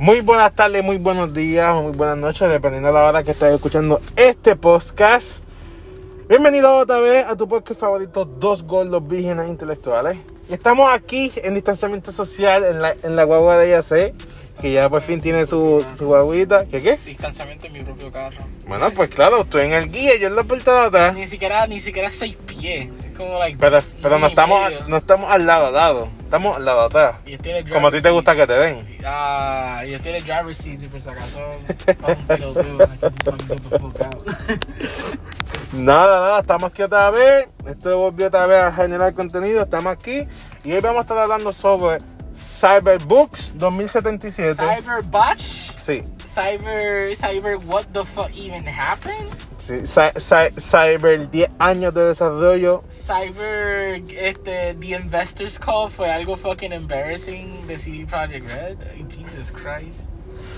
Muy buenas tardes, muy buenos días, muy buenas noches, dependiendo de la hora que estés escuchando este podcast. Bienvenido otra vez a tu podcast favorito, Dos Gordos Vírgenes Intelectuales. Y estamos aquí en distanciamiento social en la, en la guagua de IAC, que ya por fin tiene su, su guaguita. ¿Qué qué? Distanciamiento en mi propio carro. Bueno, pues claro, estoy en el guía, yo en la portada atrás. Ni siquiera, ni siquiera seis pies. Es como like. Pero, pero no, estamos, medio. no estamos al lado, al lado. Estamos al lado atrás. Y tiene Como a ti te gusta que te den. Ah, y él tiene driver's seat, por si acaso. Nada, nada, estamos aquí otra vez. Esto volvió otra vez a generar contenido. Estamos aquí. Y hoy vamos a estar hablando sobre Cyberbooks 2077. Cyberbotch? Sí, Cyber. Cyber. What the fuck even happened? sí. Cy- Cy- Cyber 10 años de desarrollo. Cyber. Este. The Investors Call fue algo fucking embarrassing de CD Projekt Red. Ay, Jesus Christ.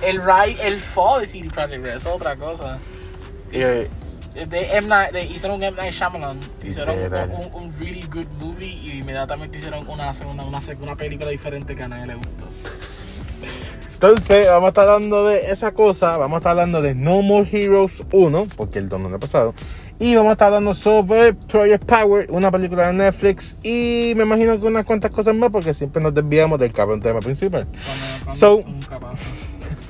El, el fall de CD Projekt Red es otra cosa. Y, eh, De M. Night, de, hicieron un M. Night Shyamalan. Hicieron un, un, really good movie y inmediatamente hicieron una, segunda- una, una película diferente que a nadie le gustó. entonces, vamos a estar hablando de esa cosa. Vamos a estar hablando de No More Heroes 1, porque el 2 no lo he pasado. Y vamos a estar hablando sobre Project Power, una película de Netflix. Y me imagino que unas cuantas cosas más, porque siempre nos desviamos del cabrón tema principal. Cuando, cuando So-.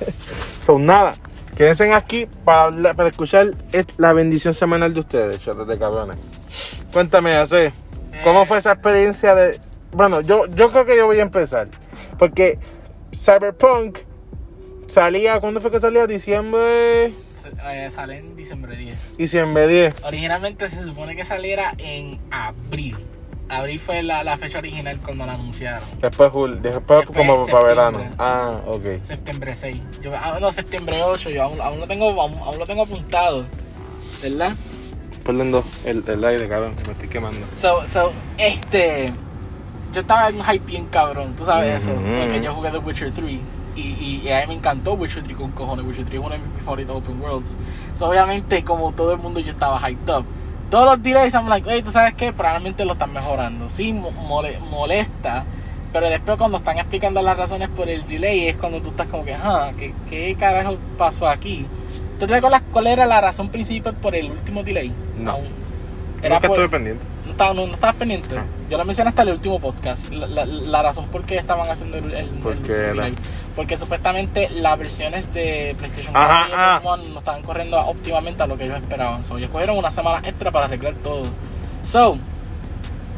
Son nada. Quédense aquí para, para escuchar es- la bendición semanal de ustedes, chatos de cabrones. Cuéntame, Ace, ¿cómo Eh. fue esa experiencia de...? Bueno, yo, yo creo que yo voy a empezar. Porque Cyberpunk salía... ¿Cuándo fue que salía? Diciembre... Eh, sale en diciembre 10. Diciembre 10. Originalmente se supone que saliera en abril. Abril fue la, la fecha original cuando la anunciaron. Después, después, Después como para verano. Ah, ok. Septiembre 6. Yo, ah, no, septiembre 8. Yo aún, aún lo tengo, aún, aún lo tengo apuntado. ¿Verdad? Perdón, el, el aire, cabrón, me estoy quemando. So, so, este. Yo estaba en un hype bien cabrón, tú sabes eso. Ujú. Porque yo jugué The Witcher 3. Y, y, y a mí me encantó Witcher 3 con cojones. Witcher 3 es uno de mis favoritos open worlds. So, obviamente, como todo el mundo, yo estaba hyped up. Todos los delays, I'm like, hey, tú sabes qué, probablemente lo están mejorando. Sí, mo- mole- molesta. Pero después, cuando están explicando las razones por el delay, es cuando tú estás como que, ah, ¿qué, ¿qué carajo pasó aquí? ¿Tú te acuerdas cuál era la razón principal por el último delay? No. Aún. Nunca por- estuve pendiente. No, estaba, no, pendiente. No. Yo la mencioné hasta el último podcast. La, la- la razón por qué estaban haciendo el, el, ¿Por el delay. Porque supuestamente las versiones de PlayStation Ajá, 4 y ah. Xbox One no estaban corriendo óptimamente a lo que ellos esperaban. So, ellos cogieron una semana extra para arreglar todo. So,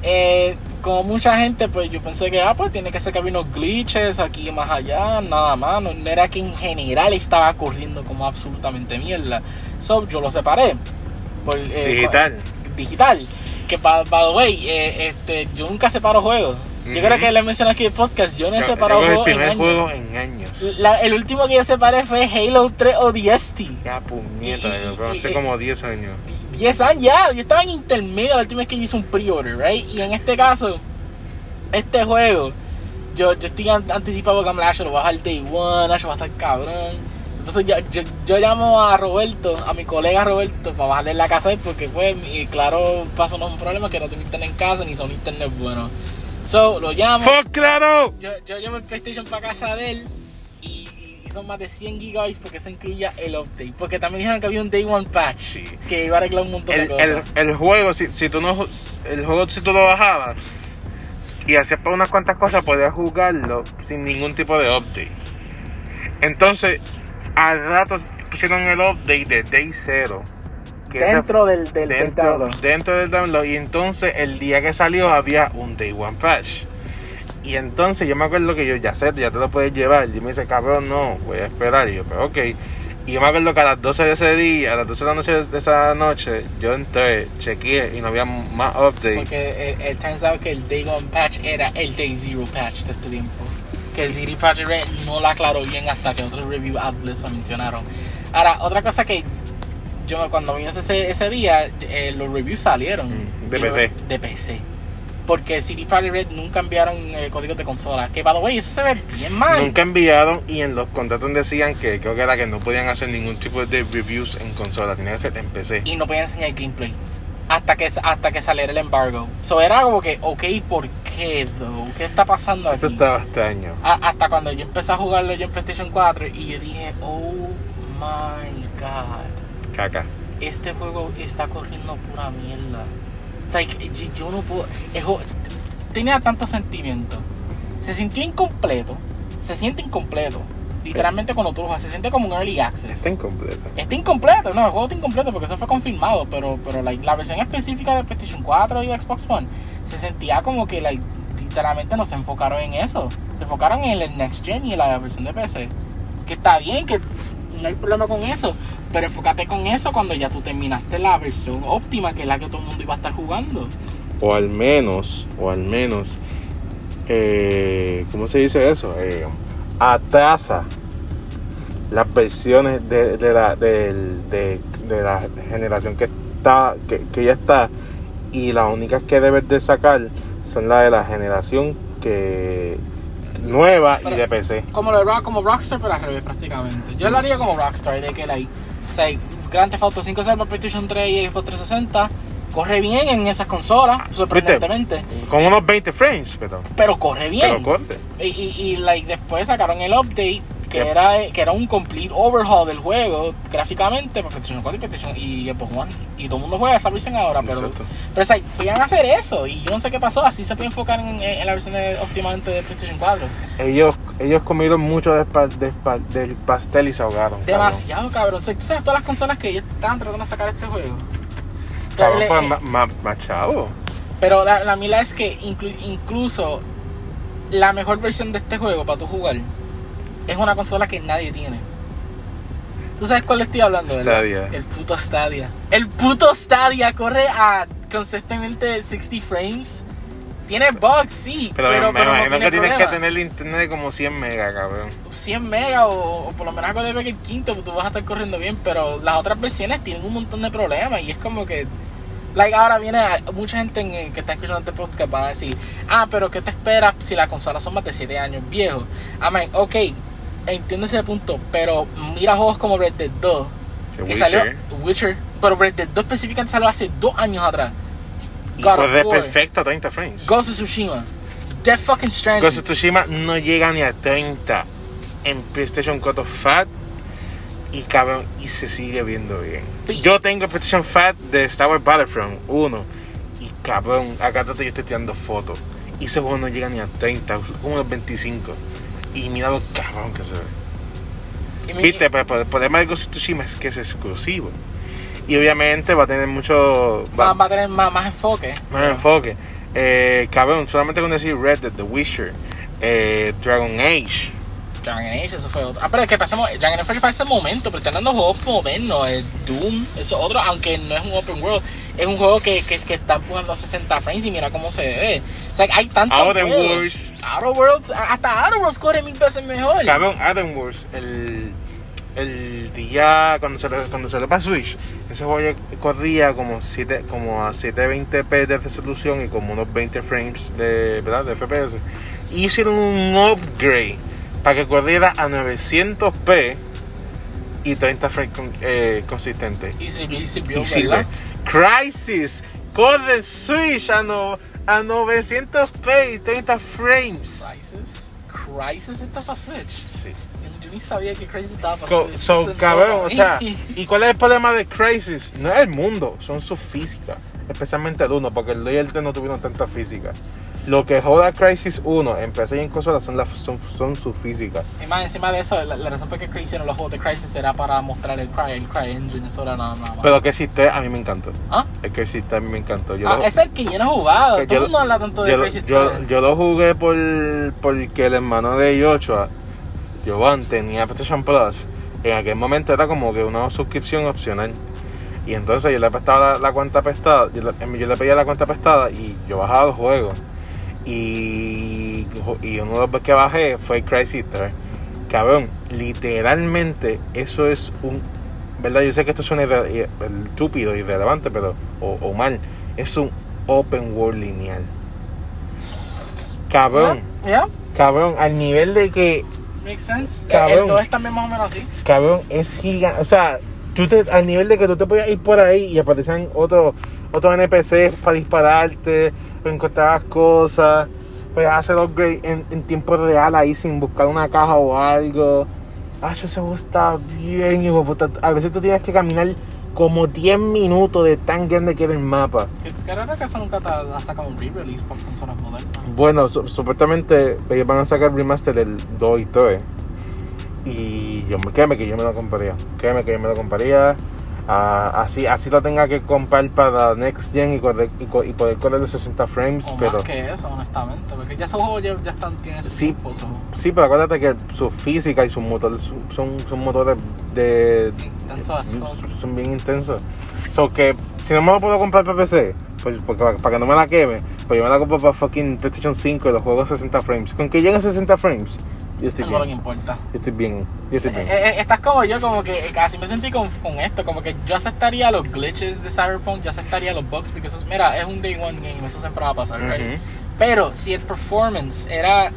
eh, como mucha gente, pues yo pensé que, ah, pues tiene que ser que había unos glitches aquí más allá, nada más. No, no era que en general estaba corriendo como absolutamente mierda. So, yo lo separé. Por, eh, Digital. digital. Que, by, by the way, eh, este, yo nunca separo juegos. Yo creo que le mencioné aquí en el podcast. Yo no he Yo- separado yo juegos el en primer años. juego en años. La- el último que yo separé fue Halo 3 ODST. Ya puñeta, Y- yo creo, hace y- como 10 años. 10 años ya. Yo estaba en intermedio la última vez que hice un pre-order, right? Y en este caso, este juego, yo, yo estoy an- anticipado que Ash lo va a bajar day one, Ash va a estar cabrón. Entonces yo, yo, yo llamo a Roberto, a mi colega Roberto, para bajarle la casa porque pues, y claro, pasó un problema que no tengo internet en casa ni son internet bueno. So, lo llamo. ¡Fuck, claro! Yo, yo llevo el PlayStation para casa de él y, y son más de 100 gigabytes porque eso incluía el update. Porque también dijeron que había un Day One patch Sí. que iba a arreglar un montón de cosas. el, el juego, si, si tú no, el juego si tú lo bajabas y hacías por unas cuantas cosas, podías jugarlo sin ningún tipo de update. Entonces, al rato pusieron el update de Day Zero. que ese- dentro del, del, del dentro, download. dentro del download y entonces el día que salió había un day one patch y entonces yo me acuerdo que yo ya sé ya te lo puedes llevar y me dice cabrón no voy a esperar y yo pero ok y yo me acuerdo que a las 12 de ese día a las 12 de la noche de esa noche yo entré chequeé y no había más update Porque el, el turns out que el Day One patch era el Day Zero patch de este tiempo. Que CD Projekt Red no la aclaró bien hasta que otros review outlets lo mencionaron. Ahora, otra cosa que yo cuando vi ese, ese día, eh, los reviews salieron. Mm, de PC. De PC. Porque CD Projekt Red nunca enviaron eh, códigos de consola. Que, by the way, eso se ve bien mal. nunca enviaron y en los contratos decían que creo que era que no podían hacer ningún tipo de reviews en consola tenía que ser en PC y no podían enseñar gameplay hasta que hasta que saliera el embargo. So era como que, ok, ¿por qué? ¿Qué está pasando aquí? Eso estaba extraño. A- hasta cuando yo empecé a jugarlo yo en PlayStation 4 y yo dije, oh my god, Caca. este juego está corriendo pura mierda. Like, yo- yo no puedo. el juego- tenía tanto sentimiento. Se sintió incompleto. Se siente incompleto. Literalmente cuando tú lo juegas, se siente como un early access. Está incompleto. Está incompleto, no, el juego está incompleto porque eso fue confirmado, pero, pero like, la versión específica de PlayStation 4 y Xbox One se sentía como que like, literalmente no se enfocaron en eso. Se enfocaron en el Next Gen y en la versión de PC. Que está bien, que no hay problema con eso, pero enfócate con eso cuando ya tú terminaste la versión óptima, que es la que todo el mundo iba a estar jugando. O al menos, o al menos, eh, ¿cómo se dice eso? Eh, atrasa las versiones de, de la, de, de la generación que está que, que ya está y las únicas que debes de sacar son las de la generación que nueva y de PC. Como lo de Rock, como Rockstar, pero al revés prácticamente. Yo lo haría como Rockstar, de que like, o sea, Grand Theft Auto 5 sale para PlayStation 3 y Xbox 360, corre bien en esas consolas, sorprendentemente, Con unos 20 frames, pero, pero corre bien. pero corte. Y, y, y, like, después sacaron el update que era, que era un complete overhaul del juego gráficamente para PlayStation 4 y PlayStation y Xbox One. Y todo el mundo juega esa versión ahora, pero, Exacto. pero o sea, podían hacer eso y yo no sé qué pasó. Así se puede enfocar en, en la versión óptimamente de PlayStation 4. Ellos, ellos comieron mucho del, pa- del pa- del pastel y se ahogaron. cabrón. Demasiado cabrón. O sea, tú sabes todas las consolas que ellos estaban tratando de sacar este juego. Cabrón, Le- más, más, más chavo. Pero la, la mila es que inclu- incluso la mejor versión de este juego para tu jugar es una consola que nadie tiene. ¿Tú sabes cuál estoy hablando? verdad? Stadia. El puto Stadia. El puto Stadia corre a consistentemente 60 frames. Tiene bugs, sí, Pero, pero, me pero no imagino tiene que tienes que tener el internet de como 100 megas, cabrón. 100 megas o, o por lo menos algo de que el quinto, pues tú vas a estar corriendo bien, pero las otras versiones tienen un montón de problemas y es como que, like ahora viene mucha gente en- en que está escuchando este podcast va a decir, ah, pero ¿qué te esperas si las consolas son más de 7 años viejos? I mean, ok, entiendo ese punto, pero mira juegos como Red Dead 2, The que Witcher. salió Witcher, pero Red Dead 2 específicamente salió hace 2 años atrás. Y God of corre War, perfecto a 30 frames. Ghost of Tsushima, Death fucking Stranding. Ghost of Tsushima no llega ni a 30 en PlayStation 4 Fat y cabrón, y se sigue viendo bien. Yo tengo PlayStation Fat de Star Wars Battlefront 1 y cabrón, acá te yo estoy tirando fotos y ese juego no llega ni a 30, como unos 25. Y mira lo cabrón que se ve. Y Viste, pero pero el problema de Ghost of Tsushima es que es exclusivo. Y obviamente va a tener mucho. va, va a tener más, más enfoque. más enfoque. Eh, cabrón, solamente con decir Red Dead, The Witcher, eh, Dragon Age. Dragon Age, eso fue otro. Ah, pero es que pasamos. Dragon Age fue para ese momento, pero están dando juegos modernos. El Doom, eso otro, aunque no es un open world, es un juego que, que, que está empujando a 60 frames y mira cómo se ve. O sea, hay tantos. Outer juegos. Worlds. Outer Worlds, hasta Outer Worlds corre mil veces mejor. Cabrón, Adam Wars, el, el día cuando se, cuando se le para Switch, ese juego corría como, 7, como a 720p de resolución y como unos 20 frames de, ¿verdad? de FPS. Y hicieron un upgrade para que corriera a 900p y 30 frames con- eh, consistentes. Y sirvió, y sirvió, Y. Crisis, corre Switch a, no, a 900p y 30 frames. Crisis. Crisis está para Switch. Sí. Yo, ni sabía que Crisis estaba para Co-. So, cabrón, o sea, ¿y cuál es el problema de Crisis? No es el mundo, son sus físicas. Especialmente el 1, porque el 2 y el 3 no tuvieron tanta física. Lo que joda Crisis 1 en PC y en consola son, son, son sus físicas. Y más encima de eso, la, la razón por la que hicieron los juegos de Crisis era para mostrar el Cry, el Cry Engine, eso era nada, más. Pero que existe a mí me encantó. ¿Ah? El que existe a mí me encantó. Yo Ah, lo- es el que yo no he jugado. Todo yo el mundo habla tanto de yo, Crisis yo, 3. yo lo jugué por, porque el hermano de Yochoa, Jovan, tenía PlayStation Plus. En aquel momento era como que una suscripción opcional. Y entonces yo le prestaba la, la cuenta prestada, yo le, yo le pedía la cuenta prestada y yo bajaba los juegos. Y, y uno de los que bajé fue Crisis 3. Cabrón, literalmente eso es un... ¿Verdad? Yo sé que esto suena irre- irre- estúpido, irrelevante, pero... O, o mal. Es un open world lineal. Cabrón, ¿Ya? cabrón, al nivel de que Makes sense. Cabrón. El 2 es también más o menos así. Cabrón, es gigante. O sea, tú te, al nivel de que tú te podías ir por ahí y aparecían otros otros NPCs para dispararte, encontrabas cosas. puedes hacer upgrade en, en tiempo real ahí sin buscar una caja o algo. Ah, eso se está bien, hijo. A veces tú tienes que caminar como 10 minutos de tan grande que era el mapa. Eso nunca ha sacado un re-release para consolas modernas. Bueno, su- supuestamente ellos van a sacar remaster del 2 y 3. Y yo, me- créeme que yo me lo compraría. Créeme que yo me lo compraría. Ah, así, así lo tenga que comprar para Next Gen y, correr- y, y poder correr los 60 frames. O pero más que eso, honestamente. Porque ya esos juegos ya, ya están, tienen su Sí. tiempo, so, Sí, pero acuérdate que su física y sus motores son, son, motores de. son bien intensos. So que si no me lo puedo comprar para PC, pues porque, para, que no me la queme, pues yo me la compro para fucking PlayStation 5 y los juegos 60 frames. Con que lleguen a 60 frames, yo estoy Eso es lo que bien. importa. Yo estoy bien. Yo estoy bien. Eh, eh, estás como yo, como que casi me sentí con, con esto, como que yo aceptaría los glitches de Cyberpunk, yo aceptaría los bugs, porque eso es, mira, es un day one game, eso siempre va a pasar, right? Ujú. Pero si el performance era,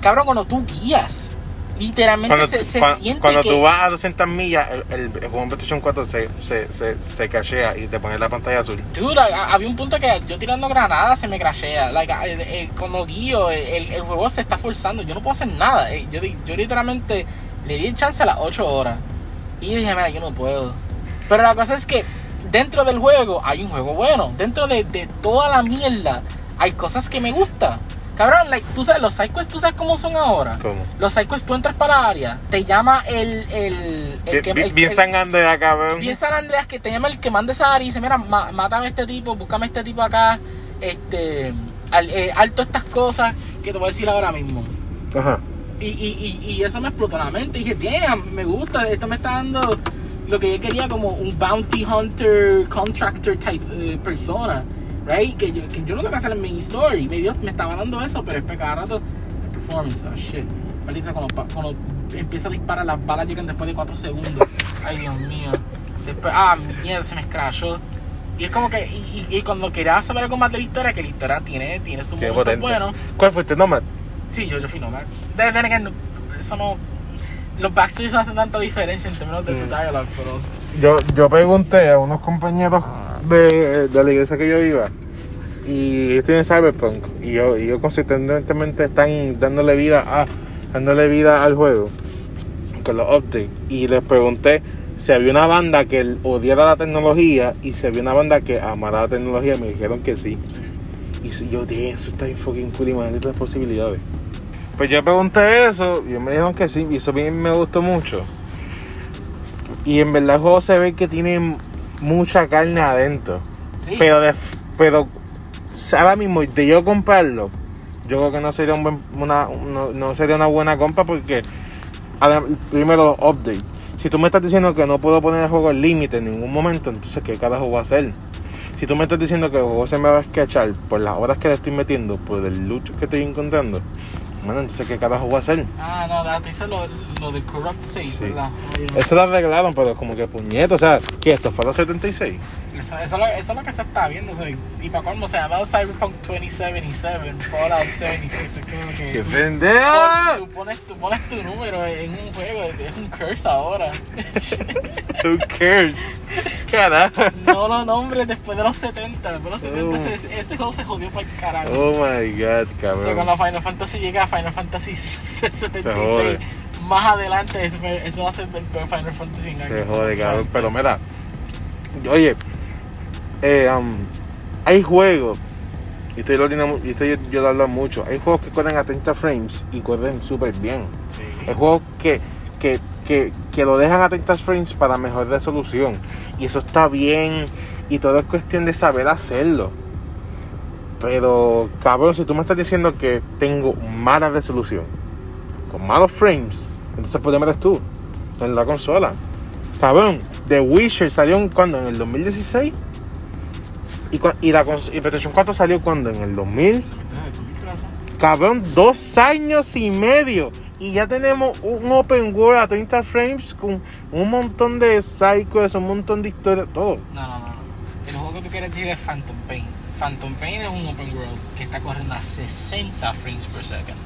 cabrón, cuando tú guías, literalmente Cuando, se, se cuando- siente cuando que... tú vas a 200 millas, el, el, el juego en PlayStation 4 se, se, se, se cachea y te pone la pantalla azul. Dude, había un punto que yo tirando granadas se me crashea. Like, eh, cuando guío, el, el juego se está forzando. Yo no puedo hacer nada. Eh, Yo, yo literalmente le di el chance a las 8 horas. Y dije, mira, yo no puedo. Pero la cosa es que dentro del juego hay un juego bueno. Dentro de, de toda la mierda hay cosas que me gustan. Cabrón, like, tú sabes, los sidequests, ¿tú sabes cómo son ahora? ¿Cómo? Los sidequests, tú entras para área, te llama el... el, el que- bien, el- de acá, cabrón. Bien San Andreas que te llama el que manda esa área y dice, mira, ma- mátame a este tipo, búscame a este tipo acá, este, al- eh, alto estas cosas que te voy a decir ahora mismo. Ajá. Y, y, y, y eso me explotó la mente. Y dije, damn, me gusta, esto me está dando lo que yo quería como un bounty hunter, contractor type eh, persona. Right? Que yo, que yo no tengo que hacer en mi story. Me, dio, me estaba dando eso, pero después cada rato, performance, oh shit. Maldita, cuando, cuando empieza a disparar, las balas llegan después de 4 segundos. Ay, Dios mío. Después, ah, mierda, se me escrachó. Y es como que, y, y- y cuando quería saber algo más de la historia, que la historia tiene, tiene su Qué momento potente. bueno. ¿Cuál fuiste? Nomad. Sí, yo, yo fui nomad. De, de, de- eso no. Los backstories no hacen tanta diferencia en términos de su Mm. dialogue, pero. Yo, yo pregunté a unos compañeros de, la iglesia que yo iba y ellos tienen Cyberpunk y yo, y yo consistentemente están dándole vida a dándole vida al juego con los updates. Y les pregunté si había una banda que odiara la tecnología y si había una banda que amara la tecnología me dijeron que sí. Y si yo dije eso está bien fucking cool imagínate las posibilidades pues yo pregunté eso y me dijeron que sí y eso bien me gustó mucho y en verdad el juego se ve que tiene mucha carne adentro. Sí. Pero, de, pero ahora mismo, de yo comprarlo, yo creo que no sería, un buen- una, no, no sería una buena compra porque, primero, los updates. Si tú me estás diciendo que no puedo poner el juego al límite en ningún momento, entonces, ¿qué carajo voy a hacer? Si tú me estás diciendo que el juego se me va a escachar por las horas que le estoy metiendo, por el loot que estoy encontrando, bueno, entonces, ¿qué carajo voy a hacer? Ah, no, da- te hice lo, lo de Corrupt Save, Sí. ¿verdad? Ay, no. Eso lo arreglaron, pero como que puñeto, o sea, ¿qué? ¿Esto fue los 76? Eso, eso, es lo- eso es lo que se está viendo. o sea, y para colmo se llama Cyberpunk 2077, Fallout 76. Es como que. ¡Qué tú- pendejo! Tú pones, tú pones tu número en un juego, es un curse ahora. Who cares? Carajo. No lo nombres después de los 70. Después de los 70 Oh. ese, ese juego se jodió para el carajo. Oh my god, O sea, cabrón. cuando Final Fantasy llega a Final Fantasy 76, jode. más adelante eso, eso va a ser el Final Fantasy en Se jode, cabrón. Pero mira, oye, eh, um, hay juegos, y esto, yo lo, y yo lo hablo mucho, hay juegos que corren a 30 frames y corren súper bien. Sí. Hay juegos que, que, que, que lo dejan a 30 frames para mejor resolución. Y eso está bien. Y todo es cuestión de saber hacerlo. Pero, cabrón, si tú me estás diciendo que tengo mala resolución, con malos frames, entonces el problema tú, en la consola. Cabrón, The Witcher salió cuando, en el 2016. Y, y la y PlayStation 4 salió cuando, en el 2000. Cabrón, dos años y medio. Y ya tenemos un open world a 30 frames con un montón de psychos, un montón de historias, todo. No, no. no. El juego que tú quieres decir es Phantom Pain. Phantom Pain es un open world que está corriendo a 60 frames per second.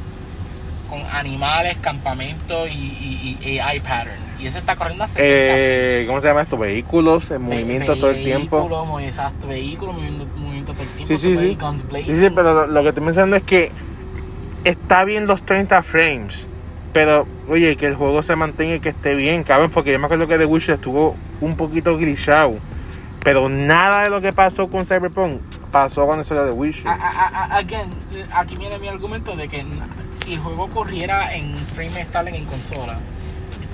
Con animales, campamentos y, y- y AI pattern. Y ese está corriendo a 60 Eh, ¿Cómo se llama esto? Vehículos en movimiento todo el tiempo. Exacto, vehículos, movimiento, movimiento todo el tiempo. Sí, sí, sí. Sí, sí, pero lo, lo que estoy pensando es que está bien los 30 frames. Pero, oye, que el juego se mantenga y que esté bien, cabrón. Porque yo me acuerdo que The Witcher estuvo un poquito glitchado. Pero nada de lo que pasó con Cyberpunk pasó con eso de Witcher. Again, aquí viene mi argumento de que si el juego corriera en frame estable en consola,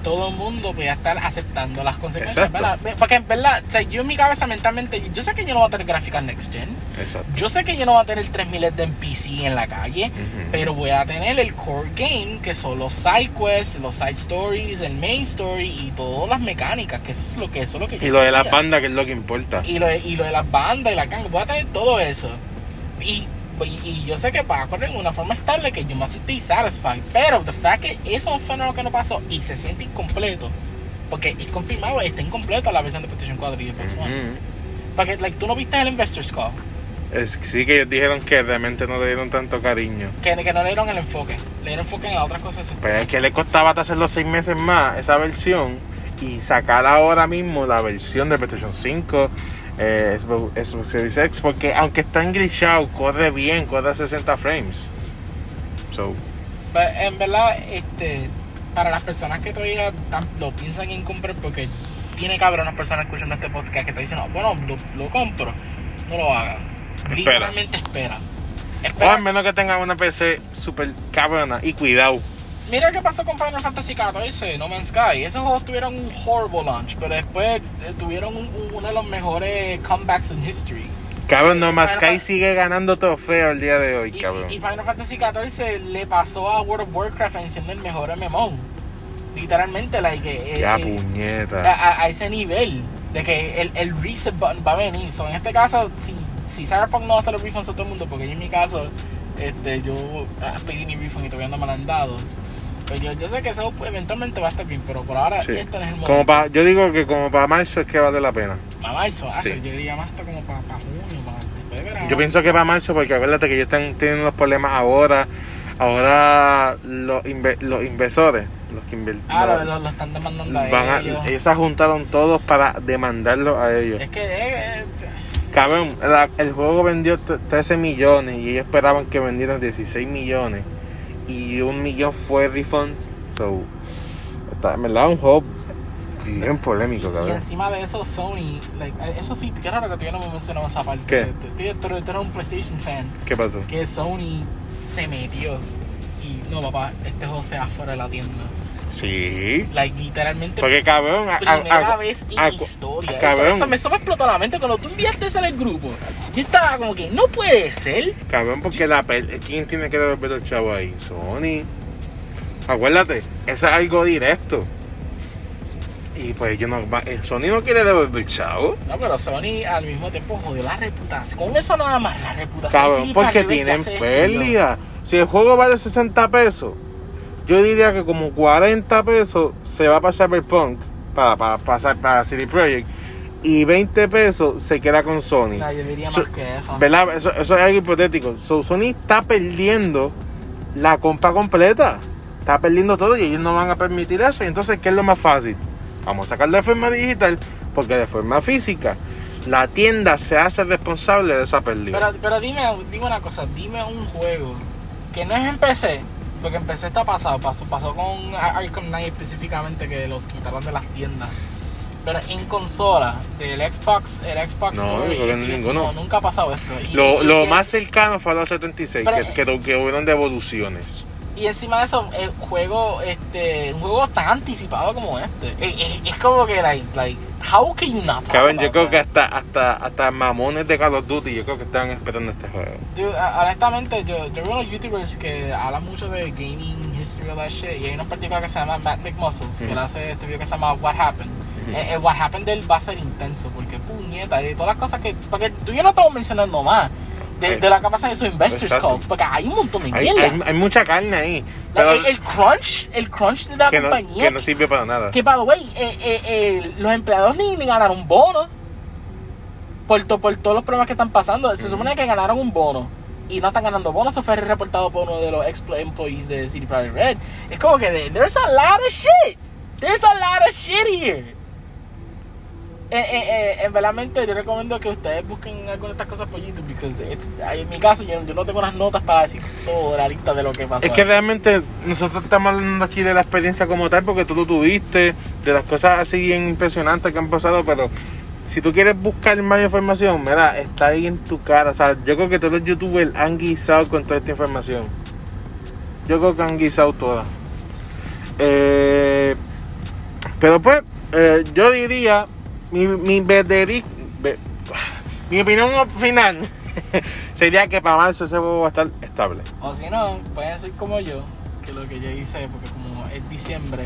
todo el mundo voy a estar aceptando las consecuencias. ¿verdad? Porque, ¿verdad? O sea, yo en mi cabeza mentalmente, yo sé que yo no voy a tener gráficas next gen, Exacto. yo sé que yo no voy a tener 3000 de en PC en la calle, pero voy a tener el core game, que son los side quests, los side stories, el main story y todas las mecánicas, que eso es lo que, eso es lo que yo Y lo de la quería. banda, que es lo que importa. y lo, de- y lo de las bandas y la gang, voy a tener todo eso. Y, y, y yo sé que va a correr en una forma estable que yo me sentí satisfied. Pero the fact que eso fue lo que no pasó y se siente incompleto. Porque es confirmado, está incompleto la versión de PlayStation 4 y One. Ujú. Porque like, tú no viste el Investor's Call. Es, sí que ellos dijeron que realmente no le dieron tanto cariño. Que, que no le dieron el enfoque. Le dieron enfoque en otras cosas. Pero es que le costaba hacer los seis meses más esa versión y sacar ahora mismo la versión de PlayStation 5, eh, Xbox, Series X, porque aunque está englishado, corre bien, corre a 60 frames. So, Pero en verdad, este, para las personas que todavía tan- lo piensan en comprar, porque tiene cabronas personas escuchando este podcast que te dicen, no, bueno, lo, lo compro, no lo hagas. Literalmente espera. o Espera. al menos que tenga una PC super cabrona y cuidado. Mira qué pasó con Final Fantasy XIV, No Man's Sky. Esos juegos tuvieron un horrible launch, pero después eh, tuvieron un- un- uno de los mejores comebacks in history. Cabrón, no Final Sky sigue ganando trofeo el día de hoy, Y, cabrón. y Final Fantasy XIV le pasó a World of Warcraft en siendo el mejor MMO. Literalmente, like, eh, Ya eh, puñeta. a, a- ese nivel de que el, el reset button va a venir. So, en este caso, si, si Cyberpunk no va a hacer los refunds a todo el mundo, porque yo en mi caso, este, yo ah, pedí mi refund y todavía no me lo han dado. Pues yo, yo sé que eso eventualmente va a estar bien, pero por ahora Sí. este no es el Como momento. pa, yo digo que como para marzo es que vale la pena. Mamá, eso hace, Sí. yo diría más hasta como para junio, para de verano. Yo pienso que para marzo, porque acuérdate que ellos están teniendo los problemas ahora. Ahora los, inve- los inversores, los que inver- Ah, lo, lo- lo están demandando a van a- ellos. ellos se juntaron todos para demandarlo a ellos. Es que eh, eh, Cabrón, la- el juego vendió t- 13 millones y ellos esperaban que vendieran 16 millones. Y un millón fue refund. So, está, en verdad, un juego bien polémico, Y cabrón. encima de eso, Sony, like, eso sí, qué raro que todavía no me mencionó esa parte. ¿Qué? Tú, tú- tú eres un PlayStation fan. ¿Qué pasó? Que Sony se metió. Y no, papá, este juego se va fuera de la tienda. Sí. Like, literalmente, Porque, cabrón, a- primera a- vez en la historia. Cabrón. eso me, eso me explotó la mente cuando tú enviaste eso en el grupo. Yo estaba como que, no puede ser. Cabrón, porque la ¿quién tiene que devolver los chavos ahí? Sony. Acuérdate, eso es algo directo. Y pues yo no. eh, Sony no quiere devolver chavo. No, pero Sony al mismo tiempo jodió la reputación. Con eso nada más, la reputación. Cabrón, sí, porque tienen pérdida. Si el juego vale 60 pesos, yo diría que como 40 pesos se va para Cyberpunk, para, para pasar para City Project, y 20 pesos se queda con Sony. No, yo diría So- más que eso. ¿Verdad? Eso, eso es algo hipotético. So, Sony está perdiendo la compra completa. Está perdiendo todo y ellos no van a permitir eso. Y entonces, ¿qué es lo más fácil? Vamos a sacarlo de forma digital porque de forma física la tienda se hace responsable de esa pérdida. Pero, pero dime, dime una cosa, dime un juego que no es en PC, porque en PC está pasado, pasó, pasó con Ar- Arkham Knight específicamente que los quitaron de las tiendas. Pero en consola, del Xbox, el Xbox No, creo que ninguno. nunca ha pasado esto. Y, Lo, y- lo y- más cercano fue a los 76, Pero- que, que, que hubieron devoluciones. Y encima de eso, el juego, este, un juego tan anticipado como este. Es, es- como que, like, like, how can you not Cabrón, yo creo que hasta, hasta, hasta mamones de Call of Duty, yo creo que estaban esperando este juego. Dude, honestamente, yo, yo veo unos youtubers que hablan mucho de gaming history all that shit. Y hay en particular que se llama Matt McMuscles, que él hace este video que se llama What Happened. Ujú. Eh, el What Happened de él va a ser intenso, porque puñeta, y todas las cosas que. Porque tú y yo no estamos mencionando más de, de lo que pasa en sus investors exacto. calls, porque hay un montón de Hay, mierda. hay, hay mucha carne ahí, pero el, el crunch, el crunch de la que, no, compañía. que no sirve para nada. Que, the way, eh, eh, eh, los empleados ni, ni ganaron un bono por, to- por todos los problemas que están pasando. Se supone que ganaron un bono y no están ganando bonos. Eso fue reportado por uno de los ex employees de City Private Red. Es como que there's a lot of shit. There's a lot of shit here. Eh, eh, eh, en verdaderamente yo recomiendo que ustedes busquen algunas de estas cosas por YouTube, porque it's- en mi caso yo, yo no tengo unas notas para decir toda la lista de lo que pasó. Es que realmente nosotros estamos hablando aquí de la experiencia como tal, porque tú lo tuviste, de las cosas así bien impresionantes que han pasado, pero si tú quieres buscar más información, mira, está ahí en tu cara. O sea, yo creo que todos los youtubers han guisado con toda esta información. Yo creo que han guisado toda. Eh, pero pues, eh, yo diría, mi, mi mi opinión final sería que para marzo ese juego va a estar estable. O si no, pueden ser como yo, que lo que yo hice, porque como es diciembre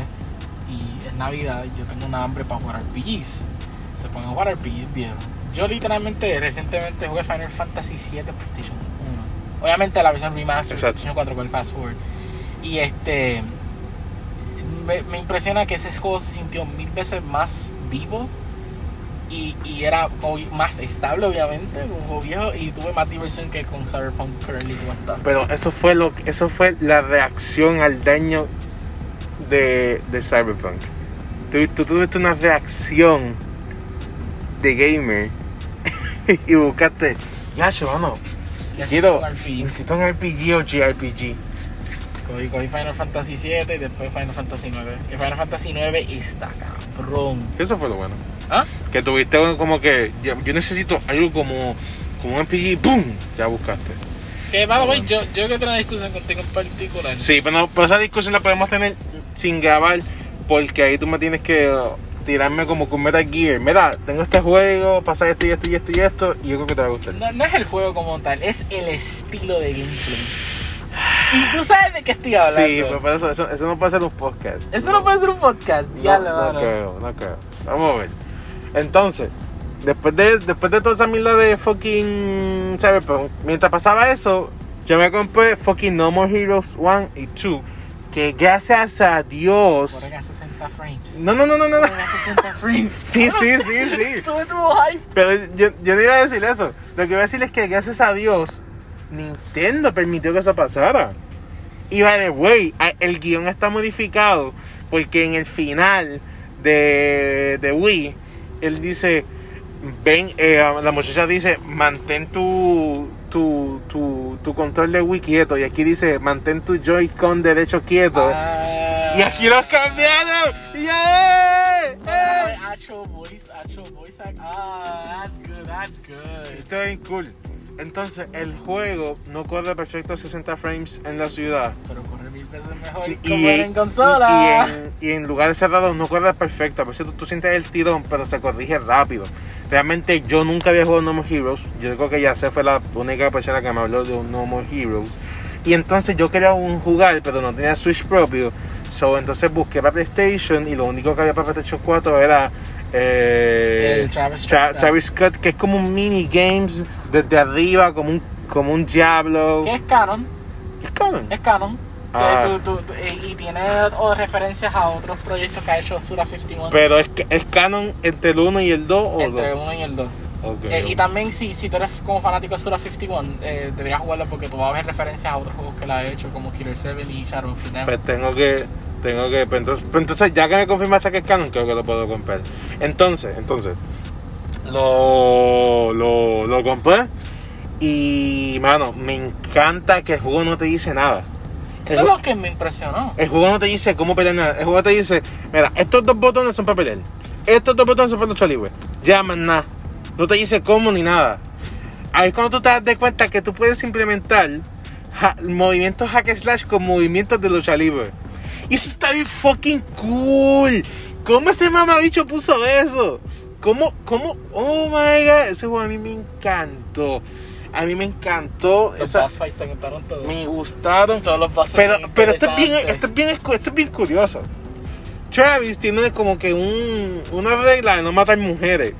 y es Navidad, yo tengo una hambre para jugar RPGs. Se ponen a jugar RPGs bien. Yo literalmente recientemente jugué Final Fantasy VII PlayStation 1. Obviamente la versión remaster. PlayStation 4 con el fast forward. Y este me, me impresiona que ese juego se sintió mil veces más vivo y, y era más estable obviamente, un juego viejo y tuve más diversión que con Cyberpunk Currently. Pero eso fue lo eso fue la reacción al daño de, de Cyberpunk. Tú, tú tuviste una reacción de gamer y buscaste, ya mano, quiero, necesito un RPG o JRPG. Cogí, cogí Final Fantasy 7 y después Final Fantasy 9. Que Final Fantasy 9 está cabrón. Eso fue lo bueno. ¿Ah? Que tuviste como que, yo, necesito algo como, como un RPG, ¡pum! Ya buscaste. Que, the way, yo, yo que tengo una discusión contigo en particular. Sí, pero, pero esa discusión la podemos tener sin grabar porque ahí tú me tienes que tirarme como con Metal Gear. Mira, tengo este juego, pasa esto y esto y esto y esto y yo creo que te va a gustar. No, no es el juego como tal, es el estilo de gameplay. Y tú sabes de qué estoy hablando. Sí, pero eso, eso, eso no puede ser un podcast. Eso no puede ser un podcast, No, diablo, no mano. creo, no creo. Vamos a ver. Entonces, después de, después de toda esa mierda de fucking Cyberpunk, mientras pasaba eso, yo me compré fucking No More Heroes 1 y 2. Que gracias a Dios. Corren a 60 frames. No, no, no, no, no. a 60 frames. Sí, sí, sí, sí. Sube tu hype. Pero yo, yo no iba a decir eso. Lo que iba a decir es que gracias a Dios, Nintendo permitió que eso pasara. Y vale, güey, el guion está modificado porque en el final de, de Wii, él dice, ven, eh, la muchacha dice, mantén tu, tu, tu, tu control de Wii quieto. Y aquí dice, mantén tu Joy-Con derecho quieto. Ah. Y aquí lo cambiaron. ¡Yeah! So, ¡Eh! actual voice, actual voice act. Ah, that's good, that's good. Está bien cool. Entonces, el juego no corre perfecto a 60 frames en la ciudad. Pero corre veces mejor Y, en consola. y en, y en lugares cerrados no corre perfecto. Por cierto, tú sientes el tirón, pero se corrige rápido. Realmente, yo nunca había jugado No More Heroes. Yo creo que ya sé fue la única persona que me habló de un No More Heroes. Y entonces yo quería un jugar, pero no tenía Switch propio. So, entonces busqué para PlayStation y lo único que había para PlayStation 4 era eh, El Travis Tra- Scott. Travis Scott, que es como un mini games desde arriba, como un, como un Diablo. Que es canon, Es canon. es canon. Ah. Tú- tú- tú- y tiene o referencias a otros proyectos que ha hecho Sura 51. Pero es, es canon entre el 1 y el 2 o entre el 2. 1 y el 2. Ok. Eh, y también si, si tú eres como fanático de Sura 51, eh, deberías jugarlo porque tú vas a ver referencias a otros juegos que la ha hecho como Killer 7 y Shadow of the. Pues tengo que. Tengo que. Pues entonces, pues entonces, ya que me confirmaste que es canon, creo que lo puedo comprar. Entonces, entonces. Lo. Lo, lo compré. Y, mano, me encanta que el juego no te dice nada. Eso es lo que me impresionó. el juego no te dice cómo pelear nada. El juego te dice: Mira, estos dos botones son para pelear. Estos dos botones son para luchar libre. Ya, más nada. No te dice cómo ni nada. Ahí es cuando tú te das de cuenta que tú puedes implementar movimientos hack slash con movimientos de lucha libre. Y eso está bien fucking cool. ¿Cómo ese mamabicho puso eso? ¿Cómo, cómo? Oh my god. Ese juego a mí me encantó. A mí me encantó. Los Esa, boss fights se gustaron todos. me gustaron. Todos los boss fights Pero, pero esto, es bien, esto, es bien, esto es bien curioso. Travis tiene como que un, una regla de no matar mujeres.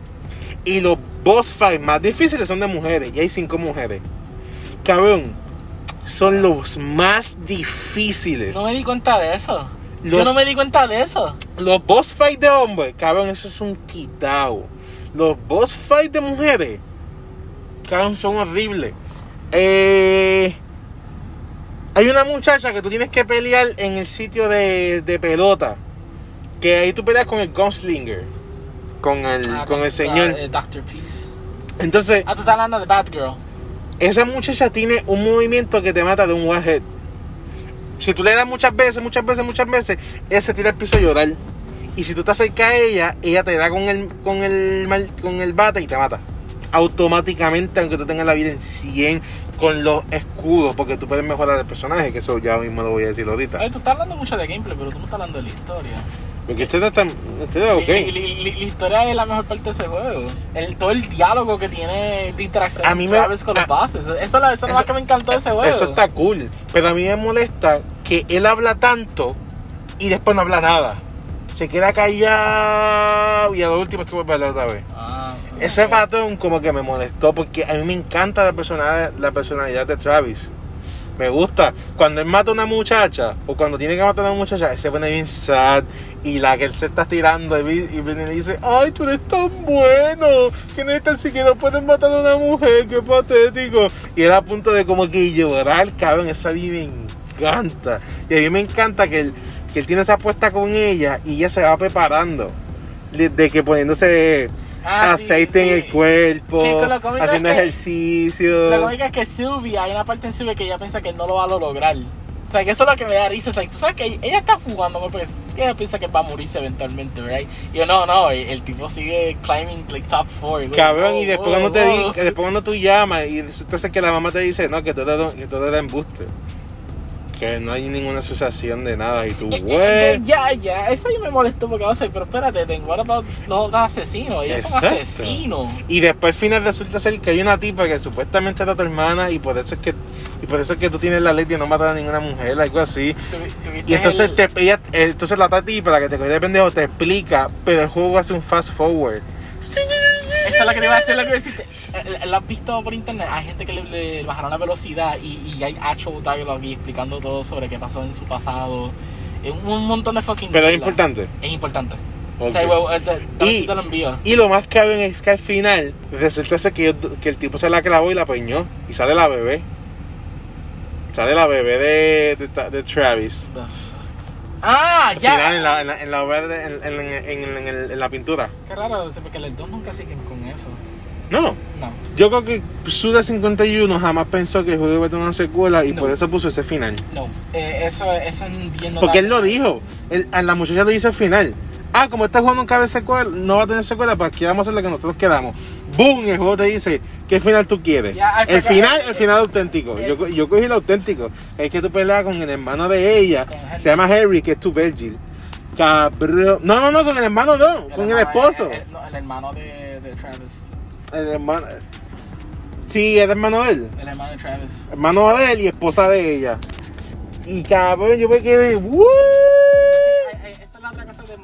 Y los boss fights más difíciles son de mujeres. Y hay cinco mujeres. Cabrón, son los más difíciles. No me di cuenta de eso. Yo no me di cuenta de eso. Los boss fights de hombres, cabrón, eso es un quitado. Los boss fights de mujeres, cabrón, son horribles. Eh, hay una muchacha que tú tienes que pelear en el sitio de, de pelota. Que ahí tú peleas con el Gunslinger. con el, Ah, con el señor. eh, Dr. Peace. Entonces, Ah, tú estás hablando de Batgirl. esa muchacha tiene un movimiento que te mata de un one hit. Si tú le das muchas veces, muchas veces, muchas veces, ella se tira al piso a llorar. Y si tú te acercas a ella, ella te da con el, con el, con el bate y te mata. Automáticamente, aunque tú tengas la vida en 100 con los escudos, porque tú puedes mejorar el personaje, que eso ya mismo lo voy a decir ahorita. Oye, tú estás hablando mucho de gameplay, pero tú no estás hablando de la historia. Porque usted está, usted está ok. La historia es la mejor parte de ese juego. El, todo el diálogo que tiene de interacción A mí me- Travis con los bosses. Eso, eso es lo más que me encantó de ese juego. Eso está cool. Pero a mí me molesta que él habla tanto y después no habla nada. Se queda callado y a lo último es que vuelve a hablar otra vez. Ah. Ese patrón como que me molestó porque a mí me encanta la personalidad, la personalidad de Travis. Me gusta. Cuando él mata a una muchacha o cuando tiene que matar a una muchacha, él se pone bien sad y la que él se está tirando y vi- y viene y le dice, ay, tú eres tan bueno, que no tan siquiera puedes matar a una mujer, qué patético. Y él a punto de como que llorar, cabrón, esa a mí me encanta. Y a mí me encanta que él, que él tiene esa apuesta con ella y ella se va preparando. De, que poniéndose Ah, sí, aceite en sí. el cuerpo, haciendo es que- ejercicio. La cómica es que Sylvia, hay una parte en Sylvia que ella piensa que no lo va a lograr. O sea, que eso es lo que me da risa. O sea, tú sabes que ella está jugando porque ella piensa que va a morirse eventualmente, ¿verdad? Y yo, no, no, el, el tipo sigue climbing like top four. Cabrón, y después cuando te wow. que después cuando tú llamas y ser que la mamá te dice, no, que todo era, que todo era embuste. Que no hay ninguna asociación de nada. Y tú, güey. Ya, ya, eso a mí me molestó porque, o sea, pero espérate, tengo ahora para los otros asesinos. Ellos son Exacto. asesinos. Y después al final resulta ser que hay una tipa que supuestamente era tu hermana y por eso es que y por eso es que tú tienes la ley de no matar a ninguna mujer, algo así. Y entonces el- te ella, eh, entonces la tipa, la que te coge de pendejo, te explica, pero el juego hace un fast forward. Eso es lo que te iba a decir, lo que a. Eh, Lo has visto por internet, hay gente que le, le bajaron la velocidad y, y hay actual dialogue y explicando todo sobre qué pasó en su pasado. Es un montón de fucking Pero es importante. Es importante. Ok. O sea, huevo, eh, te- te- Y- te lo envío. Y lo más cabrón es que al final resulta ser que, yo- que el tipo se la clavó y la peñó. Y sale la bebé. Sale la bebé de, de, de Travis. The. Ah, Al ya. final en la, en la, en la verde, en, en- en- en- en el- en la pintura. Qué raro, porque los dos nunca siguen con eso. No. No. Yo creo que Suda 51 jamás pensó que el juego iba a tener una secuela y No. por eso puso ese final. No. Eh, eso, eso entiendo. Porque la- él lo dijo. Él- a la muchacha le dice al final. Ah, como este juego no cabe secuela, no va a tener secuela, pues aquí vamos a hacer lo que nosotros quedamos. ¡Boom! El juego te dice, ¿qué final tú quieres? Ya, el final, el final auténtico. Yo, co- yo cogí el auténtico. Es que tú peleas con el hermano de ella, se llama Harry, que es tu Virgil. Cabrón. No, no, no, con el hermano no, con el esposo. eh, eh, no, el hermano de, de Travis. El hermano. Sí, es hermano de él. El hermano de Travis. Hermano de él y esposa de ella. Y cabrón, yo me quedé. ¡Woo! Esta es la otra cosa de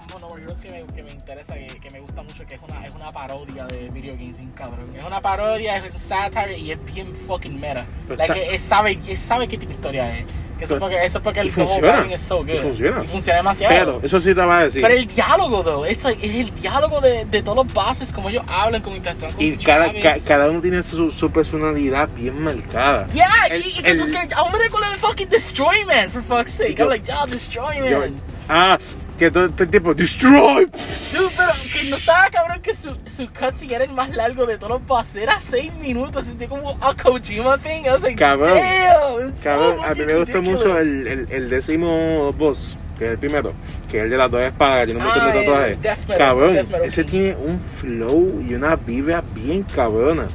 Heroes que me, que me interesa, que, que me gusta mucho, que es una, es una parodia de video games, cabrón. Es una parodia, es un satire y es bien fucking meta. Pero Like, está- él sabe, él sabe qué tipo de historia es. Que eso, es porque, eso es porque el funciona. es so good. Y funciona. Y funciona demasiado. Pero, eso sí te va a decir. Pero el diálogo, though, es, es el diálogo de, de todos los bases, como ellos hablan, como interactúan con Y cada, ca- cada uno tiene su, su personalidad bien marcada. Yeah, el- y, el- aún me recuerdo de fucking Destroy Man, for fuck's sake. Yo- I'm like, yeah, Destroy Man. Yo- ah, que todo este tipo, destroy. Dude, pero que no estaba cabrón que su, su cutscene era el más largo de todos los bosses. Era 6 minutos, sentía como a Kojima thing. I was like, Cabrón. damn. Cabrón, a mí me gustó mucho el, el, el décimo boss, que es el primero, que es el de las dos espadas, tiene un montón de tatuajes. Cabrón, ese tiene un flow y una vibra bien cabrona.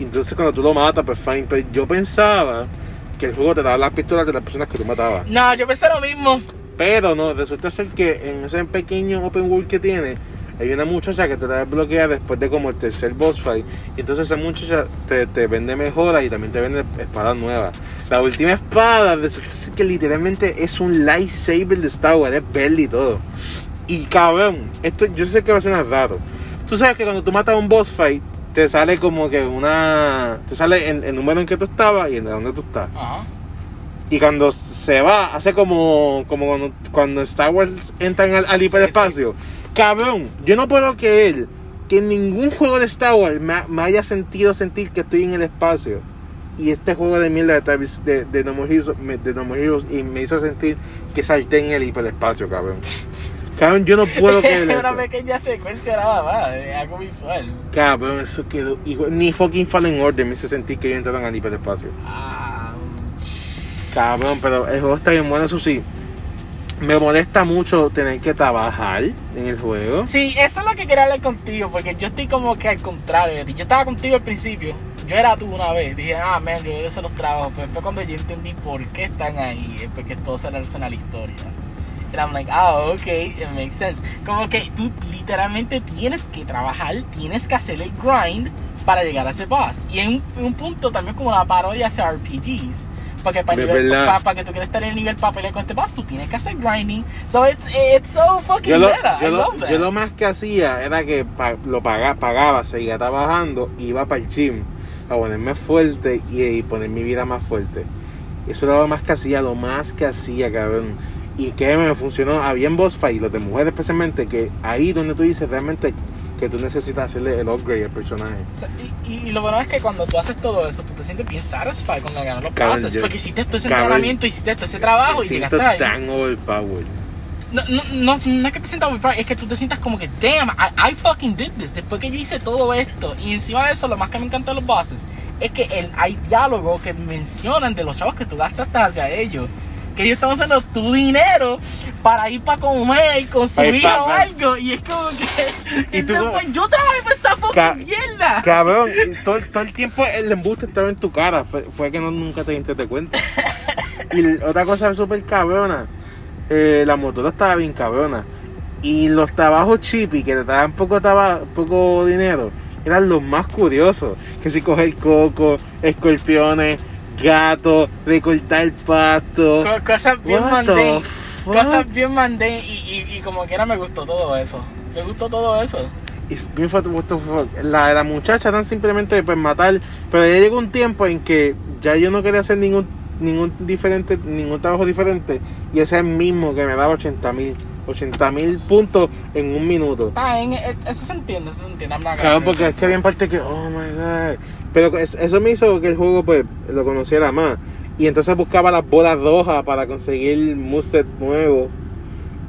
Entonces cuando tú lo matas, pues fine. Pero yo pensaba que el juego te daba las pistolas de las personas que tú matabas. No, yo pensé lo mismo. Pero no, resulta ser que en ese pequeño open world que tiene, hay una muchacha que te la desbloquea después de como el tercer boss fight. Y entonces esa muchacha te, te vende mejoras y también te vende espadas nuevas. La última espada resulta ser que literalmente es un lightsaber de Star Wars, es verde y todo. Y cabrón, esto yo sé que va a sonar raro. Tú sabes que cuando tú matas un boss fight, te sale como que una. Te sale en el número en que tú estabas y en donde tú estás. Y cuando se va, hace como, como cuando, cuando Star Wars entran al, al Sí, hiperespacio. Cabrón, yo no puedo creer que en ningún juego de Star Wars me, me haya sentido sentir que estoy en el espacio. Y este juego de mierda de, Travis- de, de, No More Heroes, me- de No Heroes y me hizo sentir que salté en el hiperespacio, cabrón. Cabrón, yo no puedo creer Es una eso. pequeña secuencia nada más, es algo visual. Cabrón, eso quedó igual. Ni fucking Fallen Order me hizo sentir que ellos entraron al hiperespacio. Ah, Cabrón, pero el juego está bien bueno, eso sí. Me molesta mucho tener que trabajar en el juego. Sí, eso es lo que quería hablar contigo, porque yo estoy como que al contrario. Yo estaba contigo al principio, yo era tú una vez, dije, ah, man, yo hacer los trabajos, pero después cuando yo entendí por qué están ahí, es porque todo se relaciona a la historia. And I'm like, ah, ok, it makes sense. Como que tú literalmente tienes que trabajar, tienes que hacer el grind para llegar a ese boss. Y en un, en un punto también como la parodia hacia RPGs. Porque para, nivel- verdad. pa- para que tú quieras estar en el nivel para pelear con este boss, tú tienes que hacer grinding. So it's, it's so fucking Yo lo, meta. yo, I lo, love that. yo lo más que hacía era que pa- lo pagaba, pagaba, seguía trabajando, iba para el gym a ponerme fuerte y, y poner mi vida más fuerte. Eso era lo más que hacía, lo más que hacía, cabrón. Y que me funcionó. Había en boss fight, los de mujeres especialmente, que ahí donde tú dices realmente que tú necesitas hacerle el upgrade al personaje. Y, y- y lo bueno es que cuando tú haces todo eso, tú te sientes bien satisfied cuando ganas los Cabrón, yo- Porque hiciste todo ese cabrón, entrenamiento, hiciste todo ese trabajo y llegaste ahí. tan overpowered. No, no, no, no es que te sientas overpowered, es que tú te sientas como que, damn, I, I fucking did this. Después que yo hice todo esto. Y encima de eso, lo más que me encanta de los bosses es que el, hay diálogo que mencionan de los chavos que tú gastaste hacia ellos. Que ellos están usando tu dinero para ir para comer con su pa- o algo. Y es como que. Y fue- yo trabajé para esa fucking Ca- mierda. Cabrón, y todo, todo el tiempo el embuste estaba en tu cara. Fue, fue que no, nunca te diste cuenta. Y otra cosa súper cabrona. eh, la motora estaba bien cabrona. Y los trabajos chippy que te daban poco, poco dinero eran los más curiosos. Que si coger coco, escorpiones, gatos, recortar pasto. Co- cosas bien fuck? Cosas bien mandé y, y, y como quiera me gustó todo eso. Me gustó todo eso. Y. La, la muchacha tan simplemente pues matar. Pero ya llegó un tiempo en que ya yo no quería hacer ningún ningún diferente ningún trabajo diferente. Y ese es el mismo que me daba 80 mil. 80 mil puntos en un minuto. Está bien, eh, eso se entiende, eso se entiende. Claro, porque es que había parte que, oh my god. Pero es- eso me hizo que el juego pues lo conociera más. Y entonces buscaba las bolas rojas para conseguir moveset nuevo.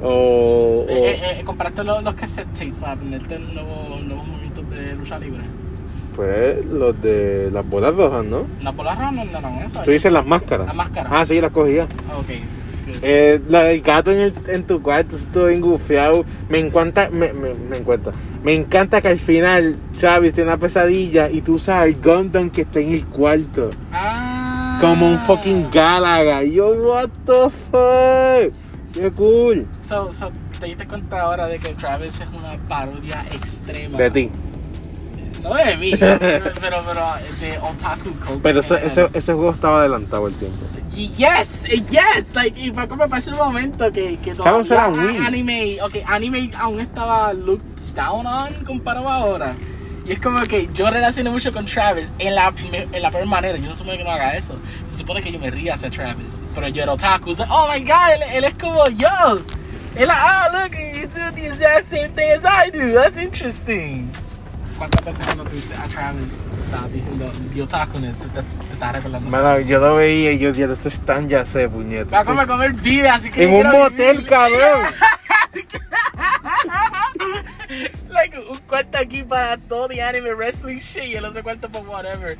O, o- Eh, eh, eh, compraste los, los cassette tapes para aprenderte nuevos, nuevos movimientos de lucha libre. pues los de las bolas rojas, ¿no? Las bolas rojas no eran eso. Tú dices las máscaras. Las máscaras. Ah, sí, las cogía. Ah, Ok. Eh, la del gato en, el- en tu cuarto, estoy engufiado. Me encanta, me, me, me encanta. Me encanta que al final Chavis tiene una pesadilla y tú usas el Gundam que está en el cuarto. Ah. Como un fucking Galaga. Yo, what the fuck. Qué cool. So, so, te diste cuenta ahora de que Travis es una parodia extrema. De ti. No de mí, pero, pero, de otaku culture. Pero ese, ese, ese juego estaba adelantado el tiempo. Yes, yes, like, y fue como para ese momento que, que todavía a- anime, ok, anime aún estaba looked down on comparado a ahora. Y es como que yo relacioné mucho con Travis en la, en la peor manera. Yo no supone que no haga eso. Se supone que yo me ría hacia Travis. Pero yo era otaku. oh my god, él, él es como yo. Él, ah, look, you do the exact same thing as I do. That's interesting. ¿Cuántas veces cuando tú dices a Travis, estabas diciendo the otakuness, te, te, te estás recordando? Mano, yo lo veía y yo, ya esto es tan ya sé, puñeta. Va a comer, comer vida, así que. En yo un motel, vivir. cabrón. like, un cuarto aquí para todo the anime wrestling shit y el otro cuarto para whatever.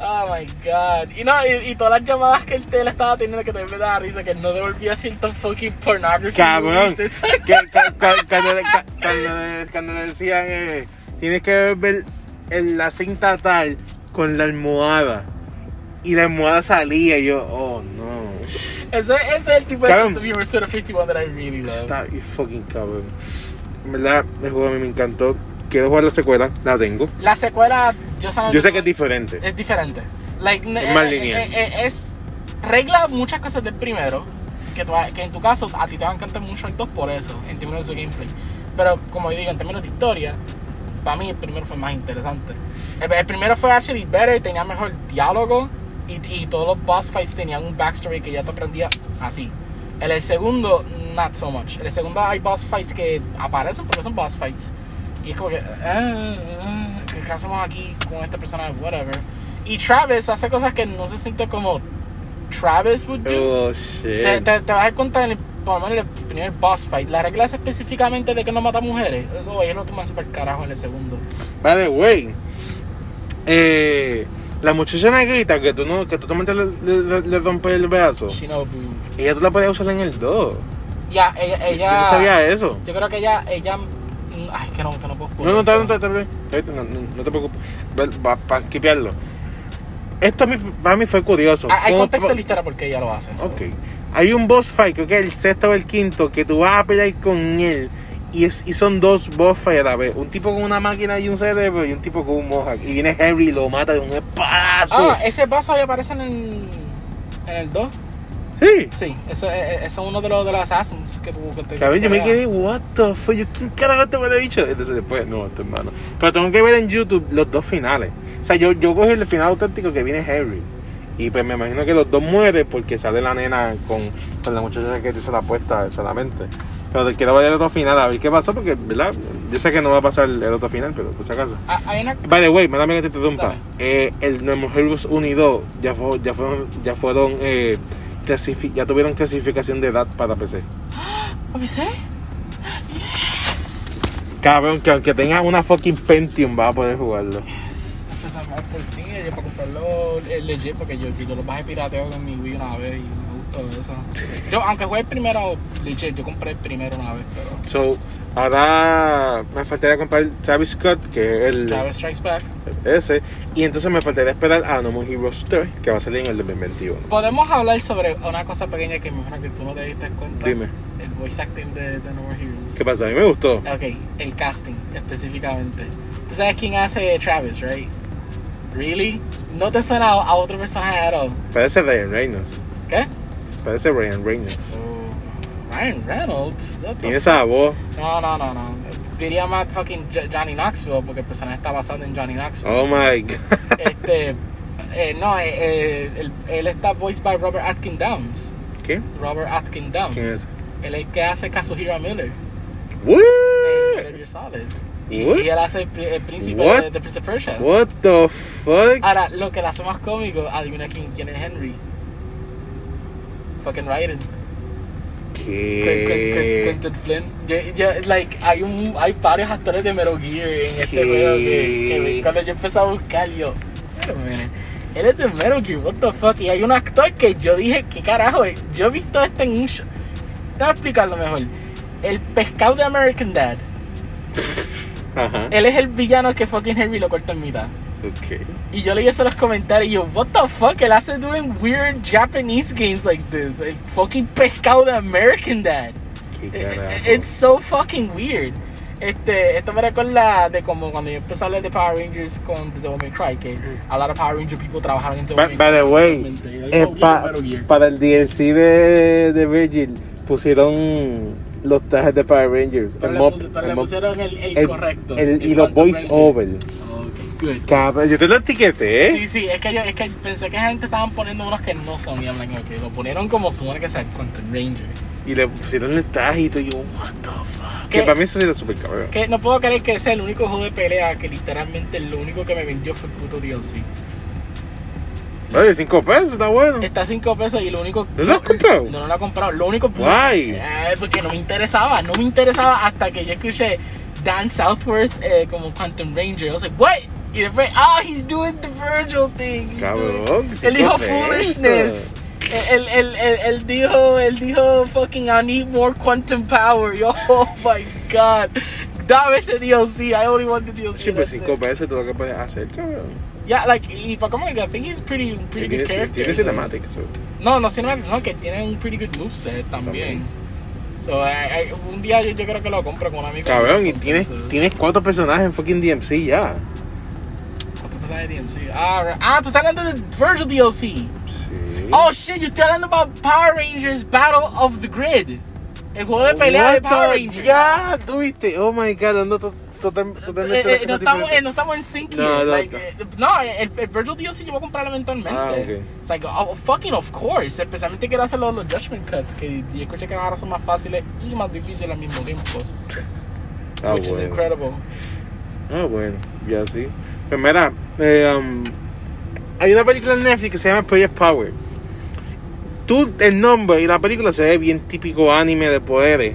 Oh my god. Y no, y, y todas las llamadas que él te le estaba teniendo que te me daba risa, que no devolvía cierto fucking pornography. Cabrón. movies. It's Que- ca- ca- cuando, le- ca- cuando le- cuando le decían, eh, tienes que ver el- la cinta tal con la almohada. Y la almohada salía y yo, oh no. ese, es el tipo de Cabrón. of humor Suda 51 that I really love. Está fucking cabrón. En verdad, el juego a mí me encantó. Quiero jugar la secuela, la tengo. La secuela, yo, solamente- Yo sé que es diferente. es diferente. Like, Es más eh, lineal. eh, eh, es regla muchas cosas del primero, que, tú- que en tu caso a ti te va a encantar mucho el 2 por eso, en términos de su gameplay. Pero como yo digo, en términos de historia, para mí el primero fue más interesante. El, el primero fue actually better, tenía mejor diálogo y, y todos los boss fights tenían un backstory que ya te aprendía así. En el segundo, not so much. El segundo hay boss fights que aparecen porque son boss fights. Y es como que, ah, ah, ¿qué hacemos aquí con esta persona? Whatever. Y Travis hace cosas que no se siente como Travis would do. Oh Te, shit. te, te vas a dar cuenta en el menos el primer boss fight, la regla es específicamente de que no mata mujeres. No, ellos lo toman super carajo en el segundo. By the way, eh, la muchacha negrita que tú no, que tú totalmente le, le, le rompes el brazo, Shinobu. ella tú la podías usar en el 2. Ya, ella, ella. Yo no sabía eso. Yo creo que ella, ella. mm, Ay, que no, que no puedo No, no, no, no, no, no, no, no te preocupes. Para skipearlo. Esto a mí- para mí fue curioso. Ah, Hay contexto la historia porque ella lo hace. Ok. Hay un boss fight, creo que es el sexto o el quinto, que tú vas a pelear con él. Y, es, y son dos boss fights a la vez. Un tipo con una máquina y un cerebro y un tipo con un mohawk. Y viene Henry y lo mata de un espadazo. Ah, ese paso ya aparece en el. En el 2. sí. Sí, ese, ese es uno de los, de los assassins que tuvo que te. Cabrón, yo me que- quedé, what the fuck, yo, ¿quién carajo te huele bicho? Entonces después, no, este hermano. Pero tengo que ver en YouTube los dos finales. O sea, yo, yo cogí el final auténtico que viene Harry. Y pues me imagino que los dos mueren porque sale la nena con, con la muchacha que hizo la apuesta solamente. Pero quiero ver el otro final, a ver qué pasó, porque, ¿verdad? Yo sé que no va a pasar el otro final, pero por si acaso. Ah, Hay una. By the way, mándame que te interrumpa. Eh, el Nuevo Heroes 1 y 2 ya, fue- ya fueron, ya fueron eh, clasifi- ya tuvieron clasificación de edad para PC. ¿ABC? Yes. Cabrón, que aunque tengas una fucking Pentium vas a poder jugarlo. Yes. Empezamos por fin yo para comprarlo el legit porque yo, yo lo bajé pirateo con mi Wii una vez y me gustó eso. Yo, aunque jugué el primero legit, yo compré el primero una vez, pero. So, ahora me faltaría comprar Travis Scott, que es el Travis Strikes Back. ese, y entonces me faltaría esperar a No More Heroes 3, que va a salir en el 2021. Podemos hablar sobre una cosa pequeña que me imagino que tú no te diste cuenta. Dime. El voice acting de, de No More Heroes. ¿Qué pasa? A mí me gustó. Ok, el casting específicamente. ¿Tú sabes quién hace Travis, right? ¿Really? ¿No te suena a, otro personaje at all? Parece Ryan Reynolds. ¿Qué? Parece Ryan Reynolds. Oh, Ryan Reynolds. Tiene esa voz. No, no, no, no. Diría más fucking Jo- Johnny Knoxville porque el personaje está basado en Johnny Knoxville. Oh my god. Este, eh, no, eh, eh, él, él está voiced by Robert Atkin Downs. ¿Qué? Robert Atkin Downs. ¿Quién es? Él es el que hace Kazuhira Miller Gear Solid. Y, él hace el, príncipe de, de Prince of Persia. What the fuck? Ahora, lo que le hace más cómico, adivina quién, quién es Henry. Fucking Raiden. ¿Qué? Quentin Flynn. Yo- yo- like, hay, un, hay varios actores de Metal Gear en este juego que, que cuando yo empecé a buscar, yo, "Wait a él es de Metal Gear, what the fuck. Y hay un actor que yo dije, ¿qué carajo? Yo he visto este en un show. Déjame explicarlo mejor. El pescado de American Dad. Ajá. Él es el villano que fucking Henry lo corta en mitad. Ok. Y yo leí eso en los comentarios y yo, what the fuck, él hace doing weird Japanese games like this. El fucking pescado de American Dad. ¿Qué Eh, carajo? It's so fucking weird. Este, esto me recuerda de como cuando yo empecé a hablar de Power Rangers con The Devil May Cry, que a lot of Power Ranger people trabajaron en Devil By, the way, eh, Oh, pa- Metal Gear. para el DLC de, de Virgil pusieron los trajes de Power Rangers. Pero el le, mop- pero el le mop- pusieron el, el, el- correcto. el- y los voice over. Ok, good. Cabrón, yo te lo etiqueté. Sí, sí, es que yo es que pensé que esa gente estaban poniendo unos que no son y ok, lo ponieron como supone que sea el Quantum Ranger. Y le pusieron el traje y todo, y yo, what the fuck. Que para mí eso sí era súper cabrón. Que no puedo creer que ese es el único juego de pelea que literalmente lo único que me vendió fue el puto DLC. Oye, 5 pesos, está bueno. Está a 5 pesos y lo único. ¿No lo has comprado? No, no lo he comprado. Lo único. Why? Eh, porque no me interesaba. No me interesaba hasta que yo escuché Dan Southworth eh, como Quantum Ranger. I was like, what? Y después, ah, he's doing the Virgil thing. He's Cabrón, Él dijo foolishness. Él, él, él, él dijo, él dijo, fucking, I need more quantum power. Yo, oh my god. Dame ese DLC. I only want the DLC. Sí, pues that's 5 it. pesos tú lo que puedes hacer, cabrón. Yeah, like, y Pokémon, I think he's pretty, pretty Y good tiene, character. tiene cinemáticas. so. No, no cinemáticas, no, que tiene un pretty good moveset también. So, I- I- un día yo, yo creo que lo compro con un amigo. Cabrón, y tienes, tienes cuatro personajes en fucking DMC ya. ¿Cuántos personajes de DMC? Ah, right. ah, tú estás hablando de Virgil DLC. Sí. Oh shit, yo estoy hablando about Power Rangers Battle of the Grid. El juego de pelea de Power Rangers. Ya, tú viste. Oh my god, ando to- total- Eh, totalmente. eh, las no, estamos, eh, no estamos en sync No, like, no. eh, no, el, el Virgil DLC yo voy a comprarlo eventualmente. Ah, ok. It's like, oh, fucking of course. Especialmente quiero hacer los, los Judgment Cuts, que yo escuché que ahora son más fáciles y más difíciles al mismo tiempo. Ah, which is bueno. incredible. Ah, bueno, ya sí. Pues mira, eh, um, hay una película en Netflix que se llama Project Power. tú, el nombre y la película se ve bien típico anime de poderes.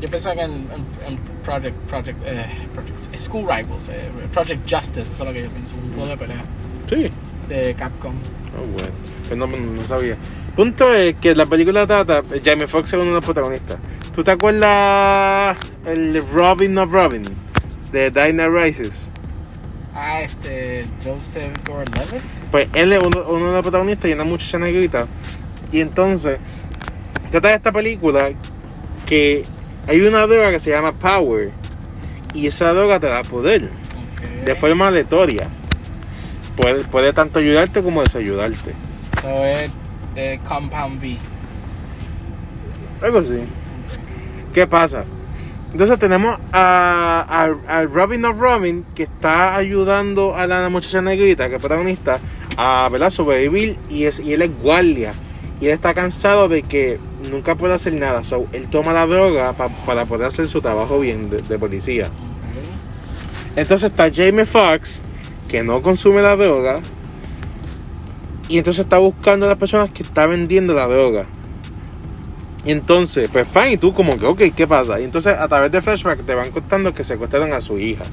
Yo pensaba que en, en, en Project, Project, eh, Project, School Rivals, eh, Project Justice, eso es lo que yo pienso, un juego de pelea Sí. de Capcom. Oh, bueno. Pues no, no sabía. Punto es que la película trata. Jamie Foxx es uno de los protagonistas. ¿Tú te acuerdas el Robin of Robin? De Dinah Rises. Ah, este, Joseph Gordon-Levitt. Pues él es uno, uno de los protagonistas y una muchacha negrita. Y entonces, trata de esta película que hay una droga que se llama Power. Y esa droga te da poder. Okay. De forma aleatoria. Puede, puede tanto ayudarte como desayudarte. So es eh, Compound V. Algo así. ¿Qué pasa? Entonces tenemos a, a, a Robin of Robin que está ayudando a la muchacha negrita, que es protagonista, a ¿verdad? sobrevivir y, es, y él es guardia. Y él está cansado de que nunca puede hacer nada. So, él toma la droga pa- para poder hacer su trabajo bien de, policía. Entonces está Jamie Foxx, que no consume la droga. Y entonces está buscando a las personas que están vendiendo la droga. Y entonces, pues fine, y tú como que, ok, ¿qué pasa? Y entonces a través de flashback te van contando que secuestraron a su hija.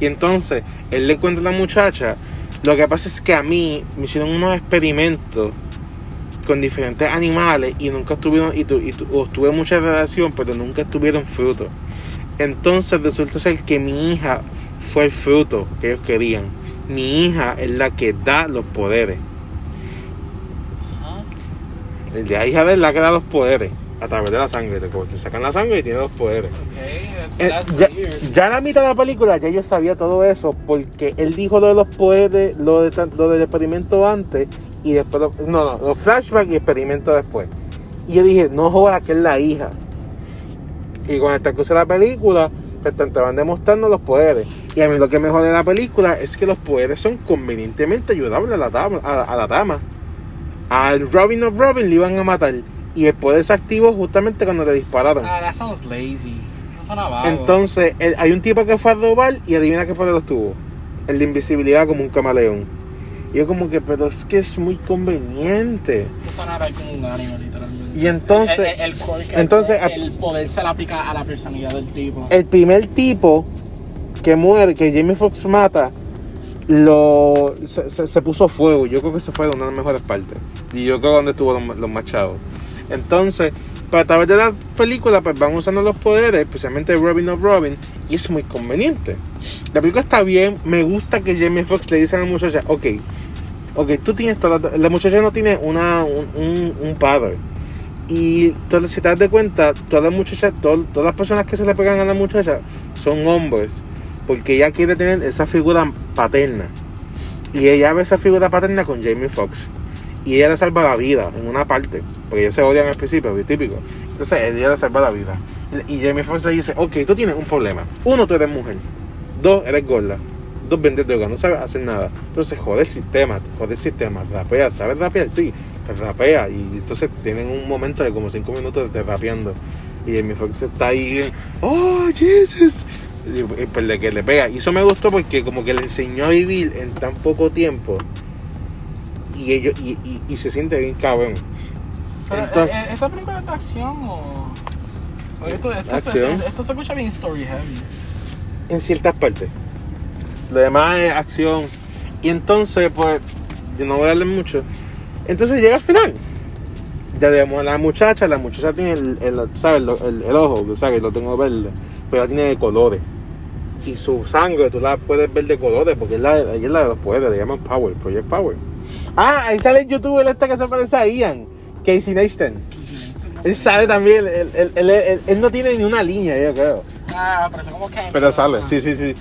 Y entonces él le cuenta a la muchacha, lo que pasa es que a mí me hicieron unos experimentos con diferentes animales y nunca estuvieron, y, tu, y tu- o tuve mucha relación, pero nunca tuvieron fruto. Entonces resulta ser que mi hija fue el fruto que ellos querían. Mi hija es la que da los poderes. El de la hija de la que da los poderes a través de la sangre. Te, sacan la sangre y tiene los poderes. Okay, that's, Eh, ya, ya la mitad de la película ya yo sabía todo eso porque él dijo lo de los poderes, lo, de, lo del experimento antes y después, lo- no, no, los flashbacks y experimento después. Y yo dije, no jodas que es la hija. Y con el transcurso de la película, pues te, te van demostrando los poderes. Y a mí lo que me jode de la película es que los poderes son convenientemente ayudables a la dama. A, a la dama. Al Robin of Robin le iban a matar. Y el poder se activó justamente cuando le dispararon. Ah, that sounds lazy. Eso suena vago. Entonces, el- hay un tipo que fue a robar y adivina qué poder los tuvo. El de invisibilidad como un camaleón. Y yo como que, pero es que es muy conveniente. Esto como un anime, literalmente. Y entonces- El, el, el entonces, el, poder se le aplica a la personalidad del tipo. El primer tipo que muere, que Jamie Foxx mata, lo se, se- se puso fuego. Yo creo que se fue de una de las mejores partes. Y yo creo que donde estuvo los, los machados. Entonces, para través de la película, pues van usando los poderes, especialmente Robin of Robin, y es muy conveniente. La película está bien, me gusta que Jamie Foxx le dice a la muchacha, ok, ok, tú tienes toda la, la muchacha no tiene una, un, un, padre. Y si te das de cuenta, todas las muchachas, tol- todas las personas que se le pegan a la muchacha son hombres. Porque ella quiere tener esa figura paterna. Y ella ve esa figura paterna con Jamie Foxx. Y ella le salva la vida en una parte. Porque ellos se odian al principio, es típico. Entonces ella le salva la vida. Y Jamie Foxx le dice, ok, tú tienes un problema. Uno, tú eres mujer. Dos, eres gorda. Dos, vendes droga, no sabes hacer nada. Entonces jode el sistema, jode el sistema. Rapea, ¿sabes rapear? Sí, rapea. Y entonces tienen un momento de como cinco minutos de rapeando. Y Jamie Foxx está ahí, oh, Jesus. Y, y pues de que le pega. Y eso me gustó porque como que le enseñó a vivir en tan poco tiempo. Y ellos, y, y, y se siente bien cabrón. Pero, Entonces- eh, ¿Esta película es de acción o.? o esto, esto, Acción. Se, esto se escucha bien story heavy. en ciertas partes. Lo demás es acción. Y entonces, pues, yo no voy a darle mucho. Entonces llega al final. Ya vemos a la muchacha, la muchacha tiene el, el- ¿sabes? El, el- el ojo, o sea, que lo tengo verde, pero ella tiene de colores. Y su sangre tú la puedes ver de colores, porque es la, ella es la de los poderes, le llaman Power, Project Power. Ah, ahí sale el youtuber este que se parece a Ian, Casey Neistat. Él sale también, él, él- él- él- él no tiene ni una línea, yo creo. Ah, pero eso como que. Pero sale, sí, sí, sí.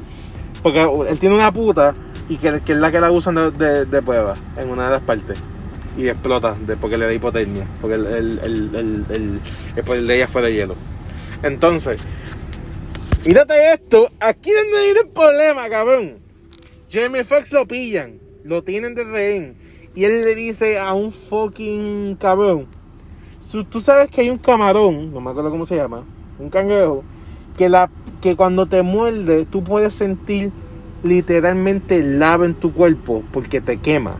Porque él tiene una puta y que, que es la que la usan de, de- de prueba en una de las partes. Y explota de, porque le da hipotermia. Porque el, el, el, el, de ella fue de hielo. Entonces, mírate esto. Aquí es donde viene el problema, cabrón. Jeremy Fox lo pillan. Lo tienen de rehén. Y él le dice a un fucking cabrón. "Su- Tú sabes que hay un camarón, no me acuerdo cómo se llama, un cangrejo, que, la, que cuando te muerde tú puedes sentir literalmente lava en tu cuerpo porque te quema.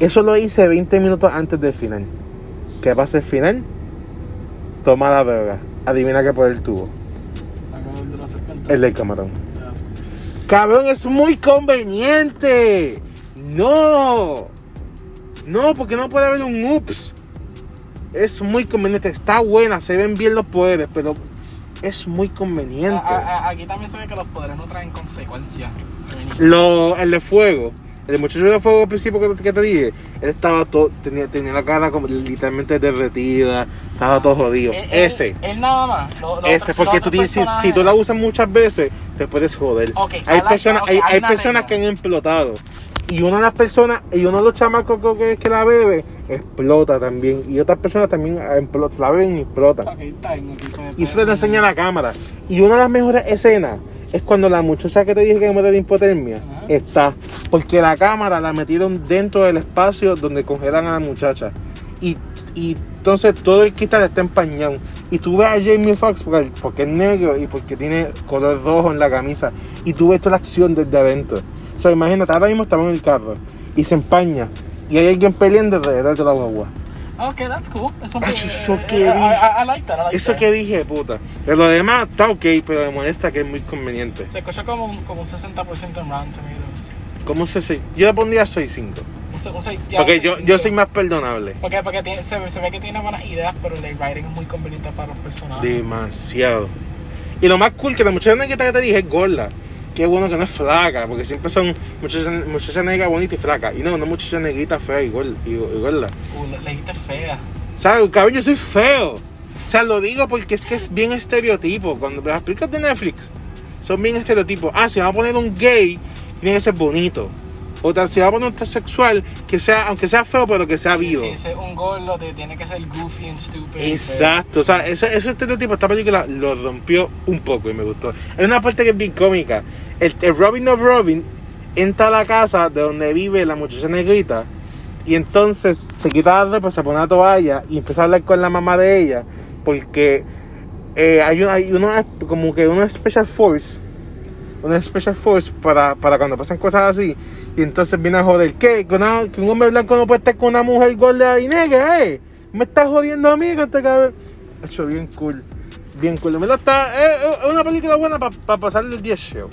Eso lo hice 20 minutos antes del final. ¿Qué pasa al final? Toma la droga. Adivina qué poder tuvo. El del camarón. Cabrón, es muy conveniente. No. No, porque no puede haber un ups. Es muy conveniente. Está buena, se ven bien los poderes, pero es muy conveniente. A- a- a- aquí también se ve que los poderes no traen consecuencias. Lo, el de fuego. El muchacho de fuego al principio que, que te dije, él estaba todo, tenía, tenía la cara como literalmente derretida, estaba todo jodido. Él- Ese. Él nada más. Lo- lo Ese, otro- porque tú tienes, si, si tú la usas muchas veces, te puedes joder. Hay personas, hay, hay personas que han explotado. Y una de las personas, y uno de los chamacos que- que, que la bebe, explota también. Y otras personas también explotan, la beben y explotan. Y eso te lo enseña la cámara. Y una de las mejores escenas es cuando la muchacha que te dije que muere de hipotermia Ajá. está. Porque la cámara la metieron dentro del espacio donde congelan a la muchacha. Y, y entonces todo el cristal está empañado. Y tú ves a Jamie Foxx porque, porque es negro y porque tiene color rojo en la camisa. Y tú ves toda la acción desde adentro. O sea, imagínate, ahora mismo estamos en el carro y se empaña. Y hay alguien peleando alrededor de la guagua. Ok, that's cool. Eso, eso que dije. I- I like that, I like Eso that. que dije, puta. Pero lo demás está ok, pero me molesta que es muy conveniente. Se escucha como, un- como un 60% en Rotten Tomatoes. ¿Cómo se se- Yo le pondría 6.5. Un se- un seis- ya, Porque un yo, yo soy más perdonable. Porque, porque tiene- se, ve- se ve que tiene buenas ideas, pero el writing es muy conveniente para los personajes. Demasiado. Y lo más cool que la muchacha negrita que te dije es gorda. Qué bueno que no es flaca, porque siempre son muchachas, muchachas negras bonitas y flacas. Y no, una muchacha negrita fea y gorda. Y, y gorda. Uh, le dijiste fea. ¿Sabes? Cabrón, yo soy feo. O sea, lo digo porque es que es bien estereotipo. Cuando las películas de Netflix son bien estereotipos. Ah, si va a poner un gay, tiene que ser bonito. Otra, si va a poner un transexual, que sea, aunque sea feo, pero que sea vivo. Si es un gordo, tiene que ser goofy and stupid. Exacto, o sea, ese, ese estereotipo, esta película lo rompió un poco y me gustó. Hay una parte que es bien cómica. El, el Robin of Robin entra a la casa de donde vive la muchacha negrita y entonces se quita la ropa, se pone la toalla y empieza a hablar con la mamá de ella porque eh, hay, una, hay una, como que una special force, una special force para, para cuando pasan cosas así y entonces viene a joder, ¿qué? Que, una- que un hombre blanco no puede estar con una mujer gorda y negra, ¿eh? Me estás jodiendo a mí con este cabrón. Ha hecho bien cool, bien cool. Verdad está, es, es una película buena para pasarle el 10 show.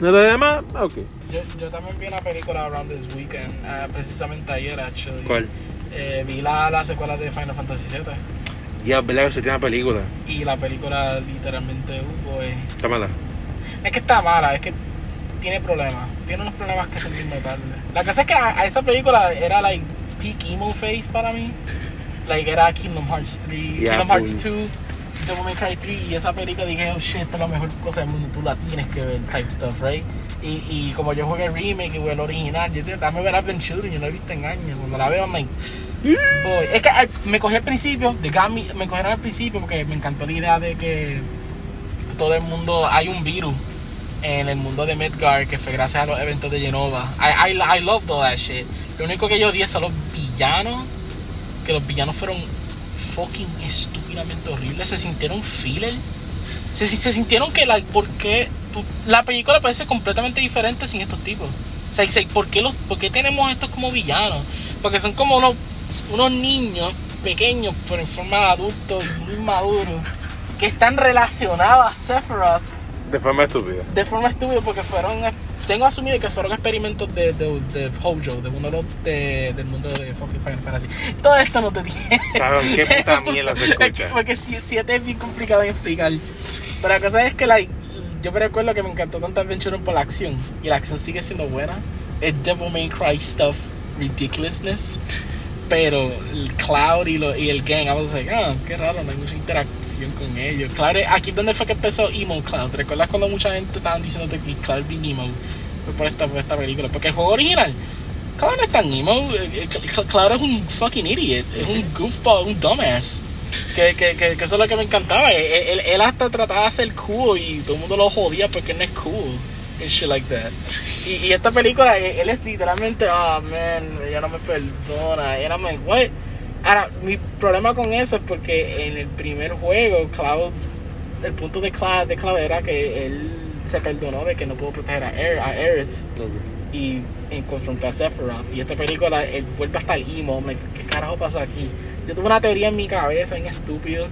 De lo demás, ok. Yo, yo también vi una película around this weekend, ah, precisamente ayer, actually. ¿Cuál? Eh, vi la, la secuela de Final Fantasy VII. Ya, verdad que se tiene una película. Y la película literalmente hubo. eh, Está mala. Es que está mala, es que tiene problemas. Tiene unos problemas que bien notables. La cosa es que a, a esa película era like peak emo face para mí. Like era Kingdom Hearts 3, Yeah, Kingdom Hearts cool. 2, Devil May Cry 3 y esa película dije, oh shit, esta es la mejor cosa del mundo, tú la tienes que ver, type stuff, right? Y, y como yo jugué el remake y jugué el original, yo dije, dame ver I've shooting, yo no he visto en años. Cuando la veo, I'm like, boy. Es que ay, me cogí al principio, de Gami, me cogieron al principio porque me encantó la idea de que todo el mundo, hay un virus en el mundo de Midgard que fue gracias a los eventos de Genova. I, I, I loved all that shit. Lo único que yo odié son los villanos, que los villanos fueron fucking estúpidamente horribles. Se sintieron filler. Se, se sintieron que, like, ¿por qué? la película ser completamente diferente sin estos tipos. O sea, ¿por, qué los, ¿por qué tenemos estos como villanos? Porque son como unos, unos niños pequeños, pero en forma de adultos muy maduros, que están relacionados a Sephiroth De forma estúpida. de forma estúpida porque fueron tengo asumido que fueron experimentos de, de, de Hojo, de uno de del mundo de fucking Final Fantasy. Todo esto no te tiene. Qué puta mierda se escucha. Porque- Porque 7 es bien complicado de explicar. Pero la cosa es que like, yo me recuerdo que me encantó tanto Adventure por la acción. Y la acción sigue siendo buena. Es Devil May Cry stuff, ridiculousness. Pero el Cloud y, lo, y el gang, I was like, ah, qué raro, no hay mucha interacción con ellos. Cloud, aquí es donde fue que empezó Emo Cloud. ¿Te recuerdas cuando mucha gente estaban diciendo que Cloud bien emo? Fue por esta, por esta película. Porque el juego original, Cloud no es tan emo. eh, eh, Cl- Cloud es un fucking idiot. Es un goofball, un dumbass. Que, que, que, eso es lo que me encantaba. Él, él- él hasta trataba de ser cool y todo el mundo lo jodía porque no es cool. And shit like that. Y, y esta película, él, él es literalmente, oh man, ella no me perdona. Y I'm like, what? Ahora, mi problema con eso es porque en el primer juego, Cloud, el punto de Cloud, de Cloud era que él se perdonó de que no pudo proteger a, Air, a Earth. y, y confrontó a Sephiroth. Y esta película él vuelve hasta el emo. Like, ¿qué carajo pasa aquí? Yo tuve una teoría en mi cabeza, bien estúpido,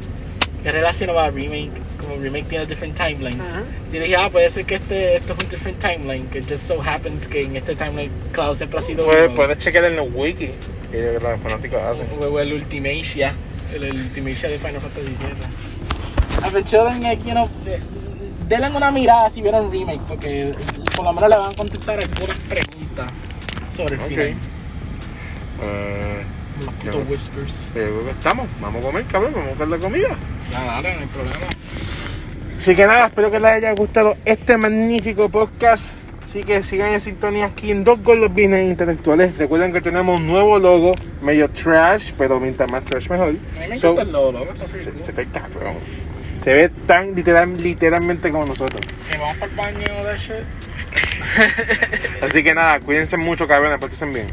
que relacionaba a remake. Como remake tiene different timelines. Y dije, ah, puede ser que este, esto es un different timeline. Que just so happens que en este timeline Cloud siempre ha sido. Puedes, puedes chequear en el wiki que los fanáticos hacen. O, o el Ultimatia. El, el Ultimatia de Final Fantasy VII. Been chilling, like, you know, de- denle una mirada si vieron remake, porque por lo menos le van a contestar algunas preguntas sobre el Ok. final. Eh, Los putos whispers. que estamos. Vamos a comer, cabrón. Vamos a buscar la comida. Nada, nada, no hay problema. Así que nada, espero que les haya gustado este magnífico podcast. Así que sigan en sintonía aquí en Dos Gordos Bienes Intelectuales. Recuerden que tenemos un nuevo logo, medio trash, pero mientras más trash mejor. Me So, encanta el logo, logo, se, se ve cabrón. Se ve tan literal, literalmente como nosotros. Vamos para el baño, shit. Así que nada, cuídense mucho, cabrones, porque bien.